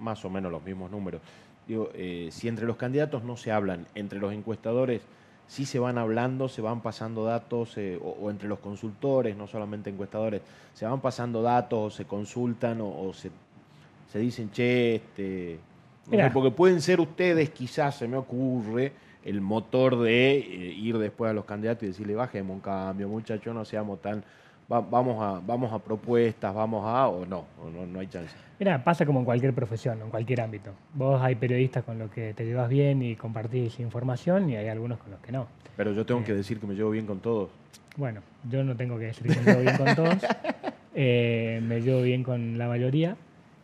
más o menos los mismos números. Digo, eh, si entre los candidatos no se hablan, entre los encuestadores sí se van hablando, se van pasando datos, eh, o, entre los consultores, no solamente encuestadores, se van pasando datos, o se consultan, o, se, se, dicen, che, este, porque pueden ser ustedes, quizás se me ocurre, el motor de eh, ir después a los candidatos y decirle, bajemos un cambio, muchachos, no seamos tan vamos, a, vamos a propuestas, vamos a, o no, o no, no hay chance. Mira, pasa como en cualquier profesión, en cualquier ámbito. Vos hay periodistas con los que te llevas bien y compartís información y hay algunos con los que no. Pero yo tengo que decir que me llevo bien con todos. Bueno, yo no tengo que decir que me llevo bien con todos. Eh, me llevo bien con la mayoría.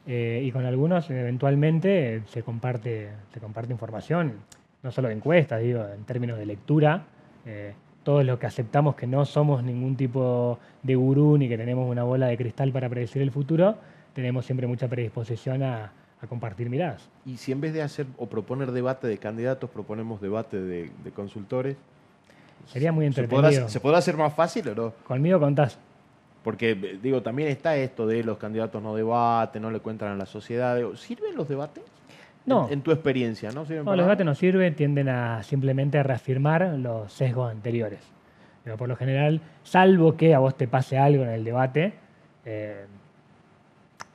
Eh, y con algunos eventualmente se comparte, se comparte información, no solo de encuestas, digo, en términos de lectura. Eh, todos los que aceptamos que no somos ningún tipo de gurú ni que tenemos una bola de cristal para predecir el futuro, tenemos siempre mucha predisposición a, compartir miradas. Y si en vez de hacer o proponer debate de candidatos, proponemos debate de, consultores, sería muy entretenido. ¿Se podrá, hacer más fácil o no? Conmigo contás. Porque, digo, también está esto de los candidatos no debaten, no le cuentan a la sociedad. ¿Sirven los debates? No. En, tu experiencia, ¿no? no, los debates no sirven, tienden a simplemente a reafirmar los sesgos anteriores. Pero por lo general, salvo que a vos te pase algo en el debate, eh,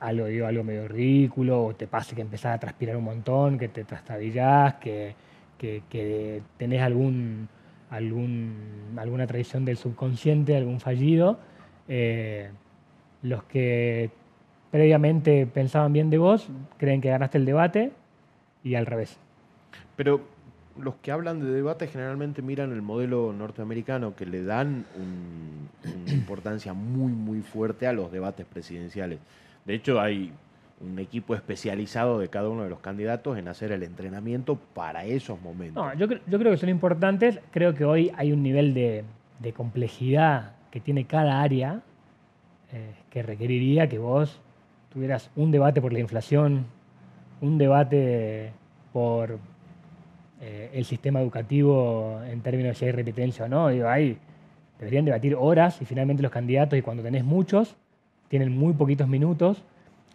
algo, digo, algo medio ridículo, o te pase que empezás a transpirar un montón, que te trastabillás, que, que, tenés algún, algún, alguna tradición del subconsciente, algún fallido, eh, los que previamente pensaban bien de vos creen que ganaste el debate y al revés. Pero los que hablan de debate generalmente miran el modelo norteamericano, que le dan una importancia muy, muy fuerte a los debates presidenciales. De hecho, hay un equipo especializado de cada uno de los candidatos en hacer el entrenamiento para esos momentos. No, yo, yo creo que son importantes. Creo que hoy hay un nivel de, complejidad que tiene cada área eh, que requeriría que vos tuvieras un debate por la inflación, un debate por eh, el sistema educativo en términos de si hay repitencia o no. Digo, hay, deberían debatir horas y finalmente los candidatos, y cuando tenés muchos, tienen muy poquitos minutos,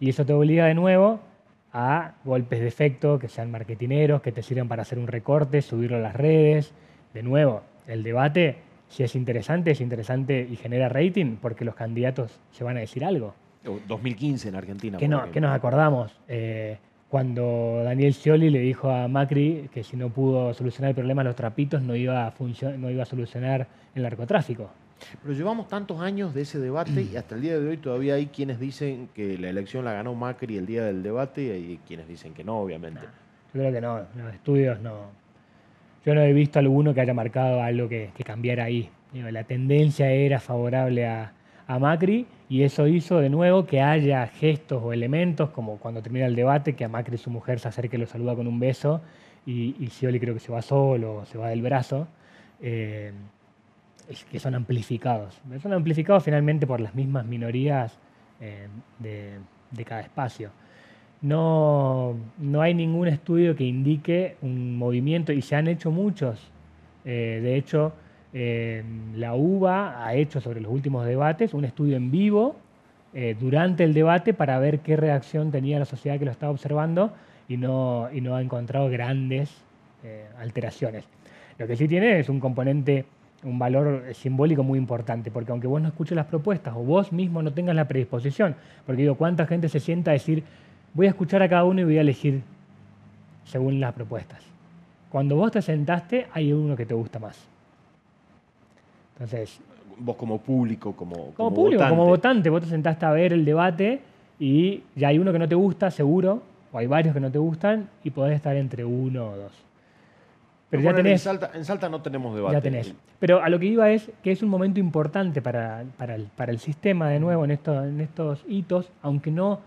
y eso te obliga de nuevo a golpes de efecto que sean marketineros, que te sirvan para hacer un recorte, subirlo a las redes. De nuevo, el debate, si es interesante, es interesante y genera rating porque los candidatos se van a decir algo. 2015 en Argentina. ¿Qué, no, nos acordamos? Eh, cuando Daniel Scioli le dijo a Macri que si no pudo solucionar el problema de los trapitos no iba a, no iba a solucionar el narcotráfico. Pero llevamos tantos años de ese debate y hasta el día de hoy todavía hay quienes dicen que la elección la ganó Macri el día del debate y hay quienes dicen que no, obviamente. yo creo que no, los estudios no. Yo no he visto alguno que haya marcado algo que, cambiara ahí. la tendencia era favorable a, a Macri y eso hizo de nuevo que haya gestos o elementos, como cuando termina el debate, que a Macri su mujer se acerque y lo saluda con un beso, y, y Scioli creo que se va solo, se va del brazo, eh, que son amplificados. Son amplificados finalmente por las mismas minorías eh, de, cada espacio. No, no, hay ningún estudio que indique un movimiento, y se han hecho muchos. Eh, de hecho, la UBA ha hecho sobre los últimos debates un estudio en vivo eh, durante el debate para ver qué reacción tenía la sociedad que lo estaba observando y no, ha encontrado grandes eh, alteraciones. Lo que sí tiene es un componente, un valor simbólico muy importante, porque aunque vos no escuches las propuestas o vos mismo no tengas la predisposición, porque digo, ¿cuánta gente se sienta a decir, voy a escuchar a cada uno y voy a elegir según las propuestas? Cuando vos te sentaste, hay uno que te gusta más. Entonces. Vos como público, como, como, público, votante. como votante, vos te sentaste a ver el debate y ya hay uno que no te gusta, seguro, o hay varios que no te gustan, y podés estar entre uno o dos. Pero ya tenés. En Salta, no tenemos debate. Ya tenés. Pero a lo que iba es que es un momento importante para, para, el, para el sistema, de nuevo, en, esto, en estos hitos, aunque no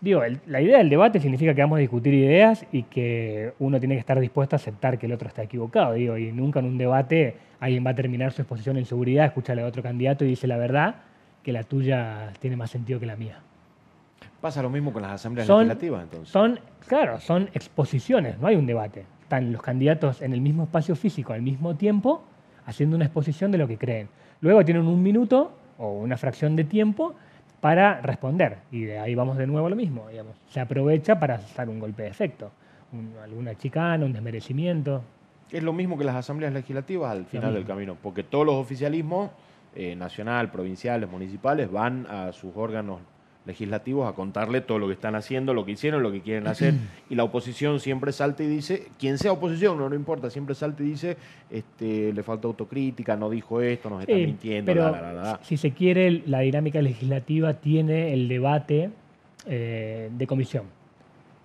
Digo, la idea del debate significa que vamos a discutir ideas y que uno tiene que estar dispuesto a aceptar que el otro está equivocado. Digo, y nunca en un debate alguien va a terminar su exposición en seguridad, escucha a otro candidato y dice la verdad, que la tuya tiene más sentido que la mía. Pasa lo mismo con las asambleas legislativas, entonces. Son, claro, son exposiciones, no hay un debate. Están los candidatos en el mismo espacio físico al mismo tiempo, haciendo una exposición de lo que creen. Luego tienen un minuto o una fracción de tiempo para responder. Y de ahí vamos de nuevo a lo mismo. Digamos. Se aprovecha para hacer un golpe de efecto, alguna chicana, un desmerecimiento. Es lo mismo que las asambleas legislativas al final del camino, porque todos los oficialismos, eh, nacional, provinciales, municipales, van a sus órganos legislativos a contarle todo lo que están haciendo, lo que hicieron, lo que quieren hacer. y la oposición siempre salta y dice, quien sea oposición, no, no importa, siempre salta y dice, este, le falta autocrítica, no dijo esto, nos está Eh, mintiendo, pero la, la, la, la. si se quiere, la dinámica legislativa tiene el debate eh, de comisión.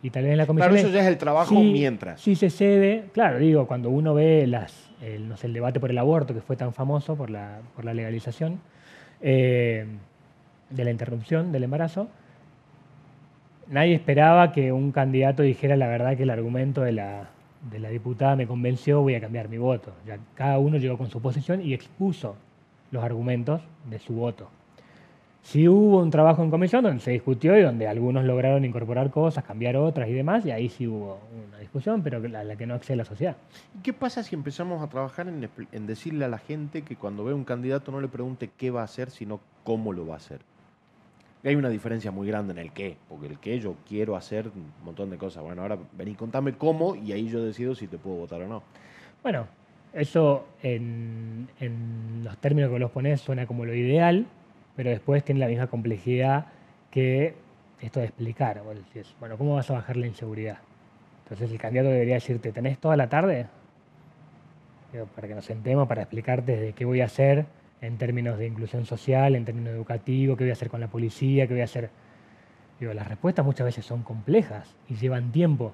Y tal vez en la comisión. Claro, eso ya es el trabajo sí- mientras. Sí se cede, claro, digo, cuando uno ve las, el, no sé, el debate por el aborto, que fue tan famoso por la, por la legalización eh, de la interrupción del embarazo, nadie esperaba que un candidato dijera la verdad que el argumento de la, de la diputada me convenció, voy a cambiar mi voto. Ya cada uno llegó con su posición y expuso los argumentos de su voto. Sí hubo un trabajo en comisión donde se discutió y donde algunos lograron incorporar cosas, cambiar otras y demás, y ahí sí hubo una discusión, pero a la que no accede la sociedad. ¿Y qué pasa si empezamos a trabajar en decirle a la gente que cuando ve un candidato no le pregunte qué va a hacer, sino cómo lo va a hacer? Hay una diferencia muy grande en el qué, porque el qué yo quiero hacer un montón de cosas. Bueno, ahora vení, contame cómo y ahí yo decido si te puedo votar o no. Bueno, eso en, los términos que los pones suena como lo ideal, pero después tiene la misma complejidad que esto de explicar. Bueno, ¿cómo vas a bajar la inseguridad? Entonces el candidato debería decirte, ¿tenés toda la tarde? Para que nos sentemos, para explicarte desde qué voy a hacer en términos de inclusión social, en términos educativos, qué voy a hacer con la policía, qué voy a hacer... Digo, las respuestas muchas veces son complejas y llevan tiempo.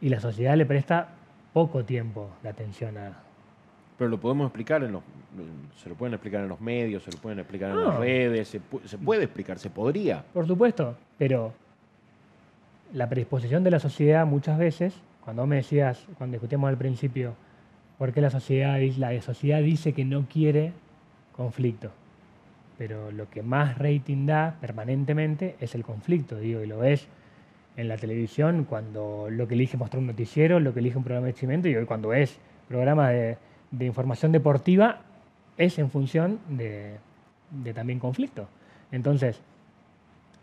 Y la sociedad le presta poco tiempo de atención a... Pero lo podemos explicar en los. Se lo pueden explicar en los medios, se lo pueden explicar en las redes, se, pu- se puede explicar, se podría. Por supuesto, pero la predisposición de la sociedad muchas veces, cuando me decías, cuando discutimos al principio, ¿por qué la sociedad, dice- la sociedad dice que no quiere conflicto? Pero lo que más rating da permanentemente es el conflicto, digo, y lo ves en la televisión cuando lo que elige mostrar un noticiero, lo que elige un programa de cimiento, y hoy cuando es programa de, de información deportiva, es en función de, de también conflicto. Entonces,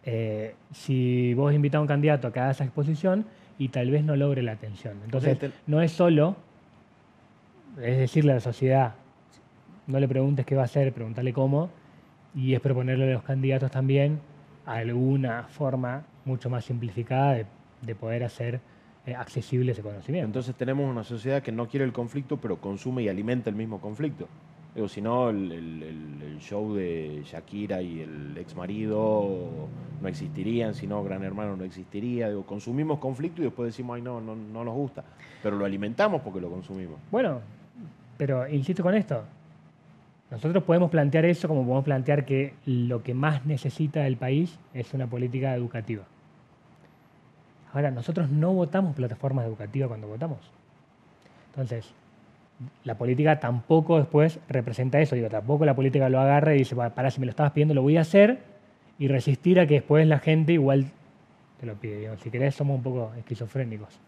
eh, si vos invitás a un candidato a que haga esa exposición y tal vez no logre la atención. Entonces, no es solo, es decirle a la sociedad, no le preguntes qué va a hacer, preguntarle cómo, y es proponerle a los candidatos también alguna forma mucho más simplificada de, de poder hacer eh, accesible ese conocimiento. Entonces tenemos una sociedad que no quiere el conflicto, pero consume y alimenta el mismo conflicto. Digo, si no, el, el- el- el show de Shakira y el ex marido no existirían, si no, Gran Hermano no existiría. Digo, consumimos conflicto y después decimos, ay, no, no, no nos gusta. Pero lo alimentamos porque lo consumimos. Bueno, pero insisto con esto. Nosotros podemos plantear eso como podemos plantear que lo que más necesita el país es una política educativa. Ahora, nosotros no votamos plataformas educativas cuando votamos. Entonces, la política tampoco después representa eso. Digo, tampoco la política lo agarra y dice, "Va, pará, si me lo estabas pidiendo, lo voy a hacer y resistir a que después la gente igual te lo pide. Si querés, somos un poco esquizofrénicos.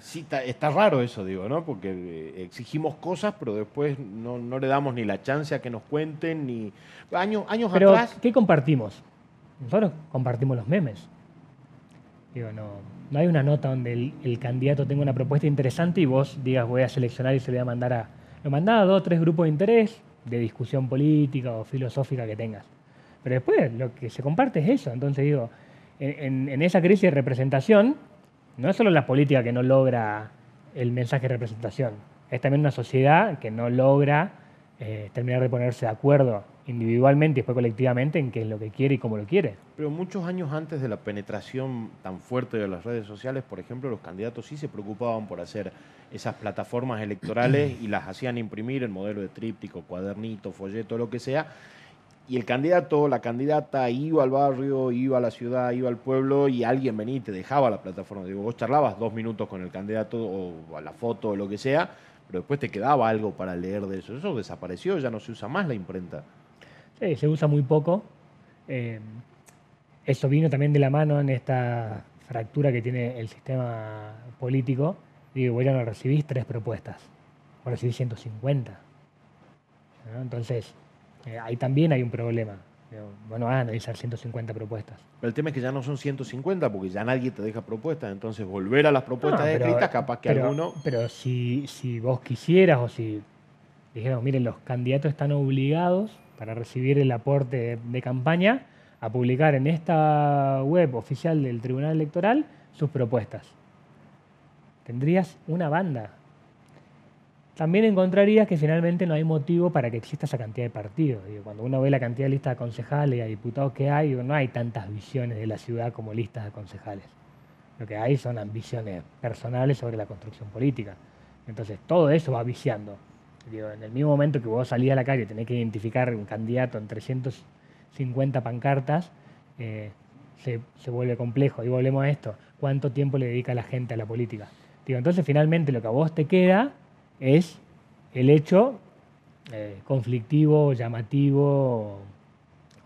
Sí, está, está raro eso, digo, ¿no? Porque eh, exigimos cosas, pero después no, no le damos ni la chance a que nos cuenten, ni... Años, años Pero, atrás... ¿qué compartimos? Nosotros compartimos los memes. Digo, no, no hay una nota donde el, el candidato tenga una propuesta interesante y vos digas voy a seleccionar y se lo voy a mandar a... Lo mandás a dos o tres grupos de interés, de discusión política o filosófica que tengas. Pero después lo que se comparte es eso. Entonces digo, en, en- en esa crisis de representación, no es solo la política que no logra el mensaje de representación, es también una sociedad que no logra eh, terminar de ponerse de acuerdo individualmente y después colectivamente en qué es lo que quiere y cómo lo quiere. Pero muchos años antes de la penetración tan fuerte de las redes sociales, por ejemplo, los candidatos sí se preocupaban por hacer esas plataformas electorales y las hacían imprimir en modelo de tríptico, cuadernito, folleto, lo que sea. Y el candidato, la candidata iba al barrio, iba a la ciudad, iba al pueblo y alguien venía y te dejaba la plataforma. Digo, vos charlabas dos minutos con el candidato o a la foto o lo que sea, pero después te quedaba algo para leer de eso. Eso desapareció, ya no se usa más la imprenta. Sí, se usa muy poco. Eh, eso vino también de la mano en esta fractura que tiene el sistema político. Digo, ya no recibís tres propuestas, vos recibís 150. ¿no? Entonces, eh, ahí también hay un problema. Bueno, vas a analizar 150 propuestas. Pero el tema es que ya no son 150 porque ya nadie te deja propuestas. Entonces, volver a las propuestas No, pero- escritas, capaz que pero- alguno. Pero si, si vos quisieras o si dijéramos, miren, los candidatos están obligados para recibir el aporte de, de campaña a publicar en esta web oficial del Tribunal Electoral sus propuestas. Tendrías una banda. También encontrarías que finalmente no hay motivo para que exista esa cantidad de partidos. cuando uno ve la cantidad de listas de concejales y de diputados que hay, no hay tantas visiones de la ciudad como listas de concejales. Lo que hay son ambiciones personales sobre la construcción política. Entonces todo eso va viciando. en el mismo momento que vos salís a la calle y tenés que identificar un candidato en 350 pancartas, eh, se, vuelve complejo. Y volvemos a esto. ¿Cuánto tiempo le dedica la gente a la política? Entonces finalmente lo que a vos te queda es el hecho eh, conflictivo, llamativo,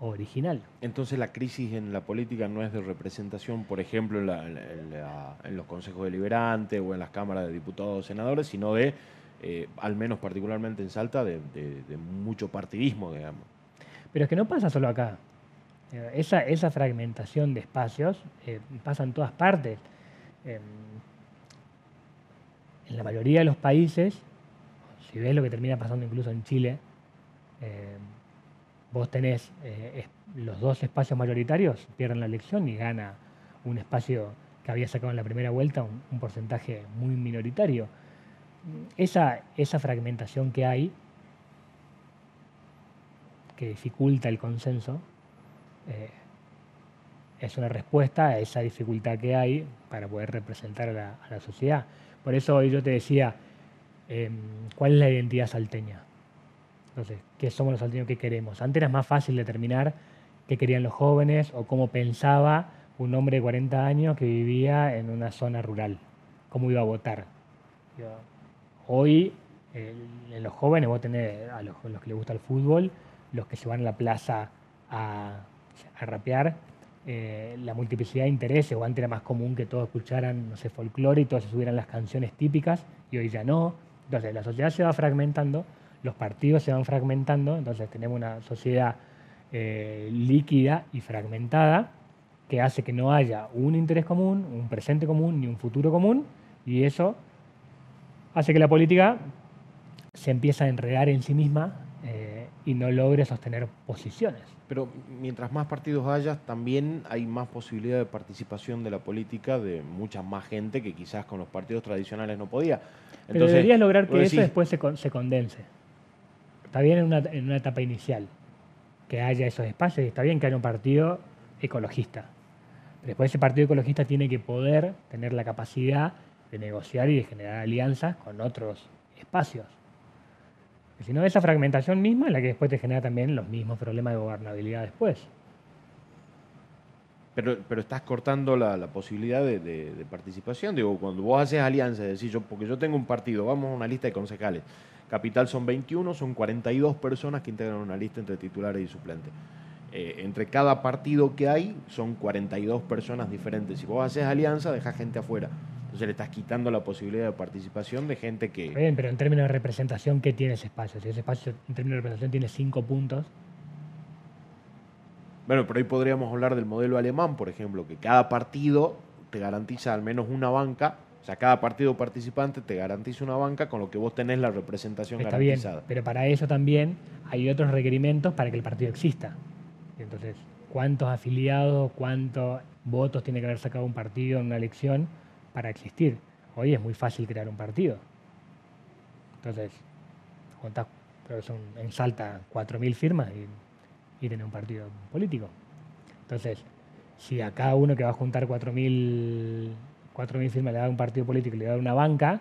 original. Entonces la crisis en la política no es de representación, por ejemplo, en, los consejos deliberantes o en las cámaras de diputados o senadores, sino de, eh, al menos particularmente en Salta, de, mucho partidismo, digamos. Pero es que no pasa solo acá. Eh, esa, esa fragmentación de espacios eh, pasa en todas partes. En la mayoría de los países, si ves lo que termina pasando incluso en Chile, em, vos tenés eh, los dos espacios mayoritarios, pierden la elección y gana un espacio que había sacado en la primera vuelta un, porcentaje muy minoritario. Esa, esa fragmentación que hay, que dificulta el consenso, eh, es una respuesta a esa dificultad que hay para poder representar a la, sociedad. Por eso hoy yo te decía, em, ¿cuál es la identidad salteña? Entonces, ¿qué somos los salteños que queremos? Antes era más fácil determinar qué querían los jóvenes o cómo pensaba un hombre de 40 años que vivía en una zona rural, cómo iba a votar. Hoy, en los jóvenes, vos tenés a los, que les gusta el fútbol, los que se van a la plaza a, rapear, eh, la multiplicidad de intereses, o antes era más común que todos escucharan, no sé, folclore y todos se subieran las canciones típicas, y hoy ya no. Entonces, la sociedad se va fragmentando los partidos se van fragmentando, entonces tenemos una sociedad eh, líquida y fragmentada que hace que no haya un interés común, un presente común ni un futuro común, y eso hace que la política se empiece a enredar en sí misma y no logre sostener posiciones. Pero mientras más partidos haya, también hay más posibilidad de participación de la política de mucha más gente que quizás con los partidos tradicionales no podía. Entonces, Pero deberías lograr que eso después se, se condense. Está bien en una, en una etapa inicial que haya esos espacios y está bien que haya un partido ecologista. Pero después ese partido ecologista tiene que poder tener la capacidad de negociar y de generar alianzas con otros espacios. Si no, esa fragmentación misma la que después te genera también los mismos problemas de gobernabilidad después. Pero, pero estás cortando la, posibilidad de, participación. Digo, cuando vos haces alianzas, decís, yo, porque yo tengo un partido, vamos a una lista de concejales. Capital son 21, son 42 personas que integran una lista entre titulares y suplentes. Eh, entre cada partido que hay son 42 personas diferentes. Si vos haces alianza, dejas gente afuera. Entonces le estás quitando la posibilidad de participación de gente que... Bien, pero en términos de representación, ¿qué tiene ese espacio? Si ese espacio en términos de representación tiene 5 puntos. Bueno, pero ahí podríamos hablar del modelo alemán, por ejemplo, que cada partido te garantiza al menos una banca o sea, cada partido participante te garantiza una banca con lo que vos tenés la representación Está garantizada. Bien, pero para eso también hay otros requerimientos para que el partido exista. Entonces, ¿cuántos afiliados, cuántos votos tiene que haber sacado un partido en una elección para existir? Hoy es muy fácil crear un partido. Entonces, contás, que son en Salta 4.000 firmas y, y un partido político. Entonces, si a cada uno que va a juntar 4.000 4.000 firmas le da un partido político y le da una banca,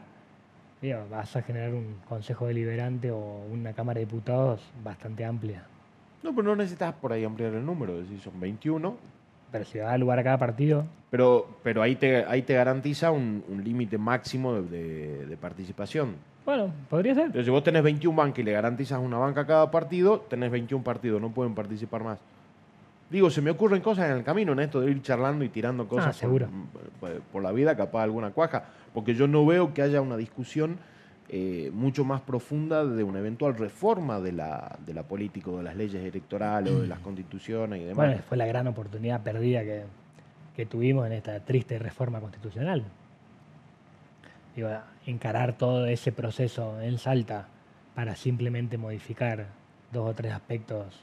vas a generar un consejo deliberante o una Cámara de Diputados bastante amplia. No, pero no necesitas por ahí ampliar el número, decir, son 21. Pero si da lugar a cada partido. Pero, pero ahí, te, ahí te garantiza un, límite máximo de, participación. Bueno, podría ser. Entonces, si vos tenés 21 bancas y le garantizas una banca a cada partido, tenés 21 partidos, no pueden participar más. Digo, se me ocurren cosas en el camino, en esto de ir charlando y tirando cosas ah, seguro. Por, la vida, capaz alguna cuaja, porque yo no veo que haya una discusión eh, mucho más profunda de una eventual reforma de la, de la política, de las leyes electorales, o de las constituciones y demás. Bueno, fue la gran oportunidad perdida que, que tuvimos en esta triste reforma constitucional. Digo, encarar todo ese proceso en Salta para simplemente modificar dos o tres aspectos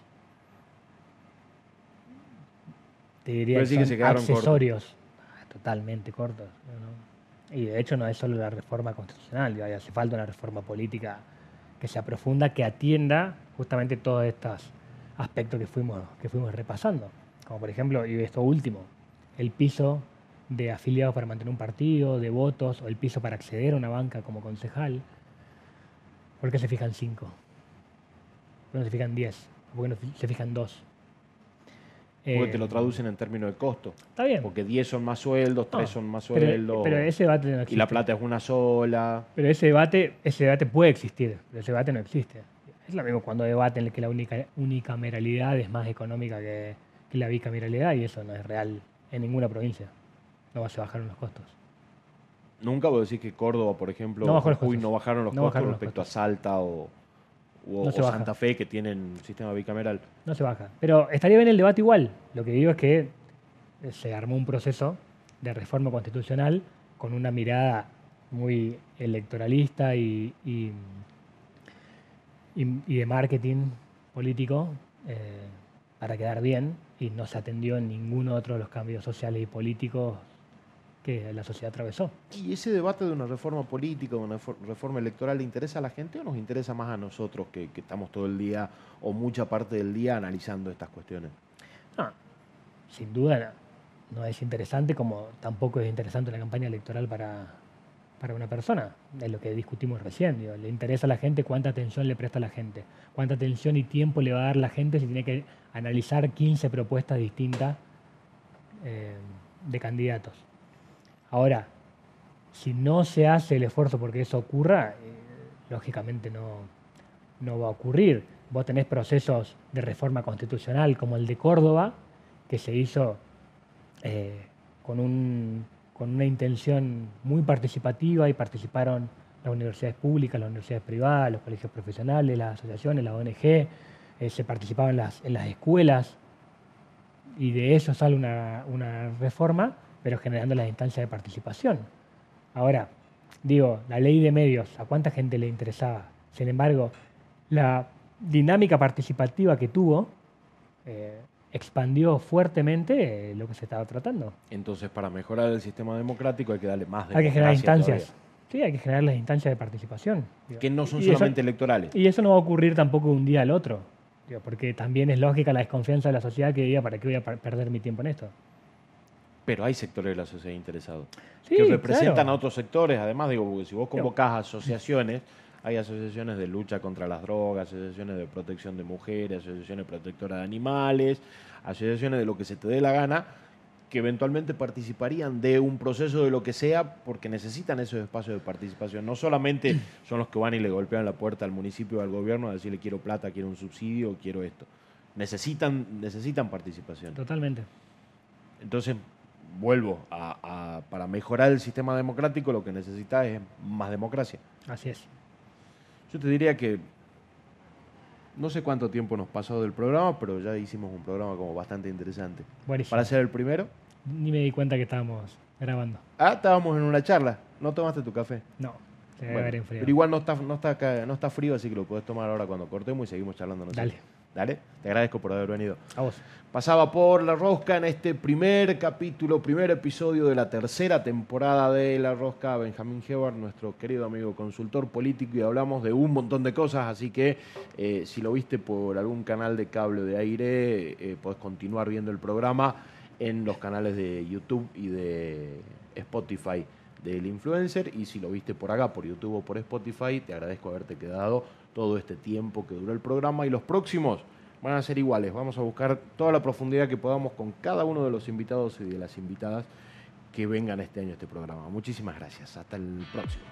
te diría que son se quedaron cortos. accesorios Ah, totalmente cortos. ¿no? Y de hecho no es solo la reforma constitucional, digo, hace falta una reforma política que sea profunda, que atienda justamente todos estos aspectos que fuimos, que fuimos repasando. Como por ejemplo, y esto último, el piso de afiliados para mantener un partido, de votos, o el piso para acceder a una banca como concejal. ¿Por qué se fijan cinco? ¿Por qué no se fijan diez? ¿Por qué no se fijan dos? Porque Eh, te lo traducen en términos de costo. Está bien. Porque 10 son más sueldos, No, 3 son más pero, sueldos. pero ese debate no y existe. la plata es una sola. Pero ese debate, ese debate puede existir, pero ese debate no existe. Es lo mismo cuando debaten que la única, unicameralidad es más económica que, que la bicameralidad y eso no es real en ninguna provincia. No vas a bajar los costos. Nunca vos decís que Córdoba, por ejemplo, No bajó los no bajaron los No costos bajaron los respecto costos. a Salta o, o- No o. Santa Fe, que tienen sistema bicameral. No se baja. Pero estaría bien el debate igual. Lo que digo es que eh, se armó un proceso de reforma constitucional con una mirada muy electoralista y, y- y- y de marketing político eh, para quedar bien y no se atendió en ninguno otro de los cambios sociales y políticos que la sociedad atravesó. ¿Y ese debate de una reforma política, de una for- reforma electoral, le interesa a la gente o nos interesa más a nosotros que, que estamos todo el día o mucha parte del día analizando estas cuestiones? No, sin duda no es interesante como tampoco es interesante una campaña electoral para, para una persona. Es lo que discutimos recién. digo, le interesa a la gente cuánta atención le presta a la gente, cuánta atención y tiempo le va a dar la gente si tiene que analizar 15 propuestas distintas eh, de candidatos. Ahora, si no se hace el esfuerzo porque eso ocurra, eh, lógicamente no, no va a ocurrir. Vos tenés procesos de reforma constitucional como el de Córdoba, que se hizo eh, con, un- con una intención muy participativa y participaron las universidades públicas, las universidades privadas, los colegios profesionales, las asociaciones, la ONG, eh, se participaba en las, en las escuelas y de eso sale una, una reforma, pero generando las instancias de participación. Ahora, digo, la ley de medios, ¿a cuánta gente le interesaba? Sin embargo, la dinámica participativa que tuvo eh, expandió fuertemente eh, lo que se estaba tratando. Entonces, para mejorar el sistema democrático hay que darle más Hay que generar democracia instancias. todavía. Sí, hay que generar las instancias de participación. Digo, Que no son y eso- solamente electorales. y eso no va a ocurrir tampoco de un día al otro, digo, porque también es lógica la desconfianza de la sociedad que diga, ¿para qué voy a per- perder mi tiempo en esto? Pero hay sectores de la sociedad interesados Sí, que representan claro. a otros sectores. Además, digo, porque si vos convocás asociaciones, hay asociaciones de lucha contra las drogas, asociaciones de protección de mujeres, asociaciones protectoras de animales, asociaciones de lo que se te dé la gana, que eventualmente participarían de un proceso de lo que sea porque necesitan esos espacios de participación. No solamente son los que van y le golpean la puerta al municipio o al gobierno a decirle quiero plata, quiero un subsidio, quiero esto. Necesitan, necesitan participación. Totalmente. Entonces, vuelvo a, a- para mejorar el sistema democrático lo que necesita es más democracia. Así es. Yo te diría que no sé cuánto tiempo nos pasó del programa, pero ya hicimos un programa como bastante interesante. Buenísimo. Para ser el primero, Ni me di cuenta que estábamos grabando. ah, estábamos en una charla, no tomaste tu café. No, se debe Bueno, haber enfriado. pero igual no está, no, está, acá- no está frío, así que lo puedes tomar ahora cuando cortemos y seguimos charlando. nosotros. Dale. Dale, te agradezco por haber venido. A vos. Pasaba por La Rosca en este primer capítulo, primer episodio de la tercera temporada de La Rosca, Benjamín Hebar, nuestro querido amigo consultor político, y hablamos de un montón de cosas, así que eh, si lo viste por algún canal de cable o de aire, eh, podés continuar viendo el programa en los canales de YouTube y de Spotify del influencer, y si lo viste por acá, por YouTube o por Spotify, te agradezco haberte quedado todo este tiempo que duró el programa, y los próximos van a ser iguales. Vamos a buscar toda la profundidad que podamos con cada uno de los invitados y de las invitadas que vengan este año a este programa. Muchísimas gracias. Hasta el próximo.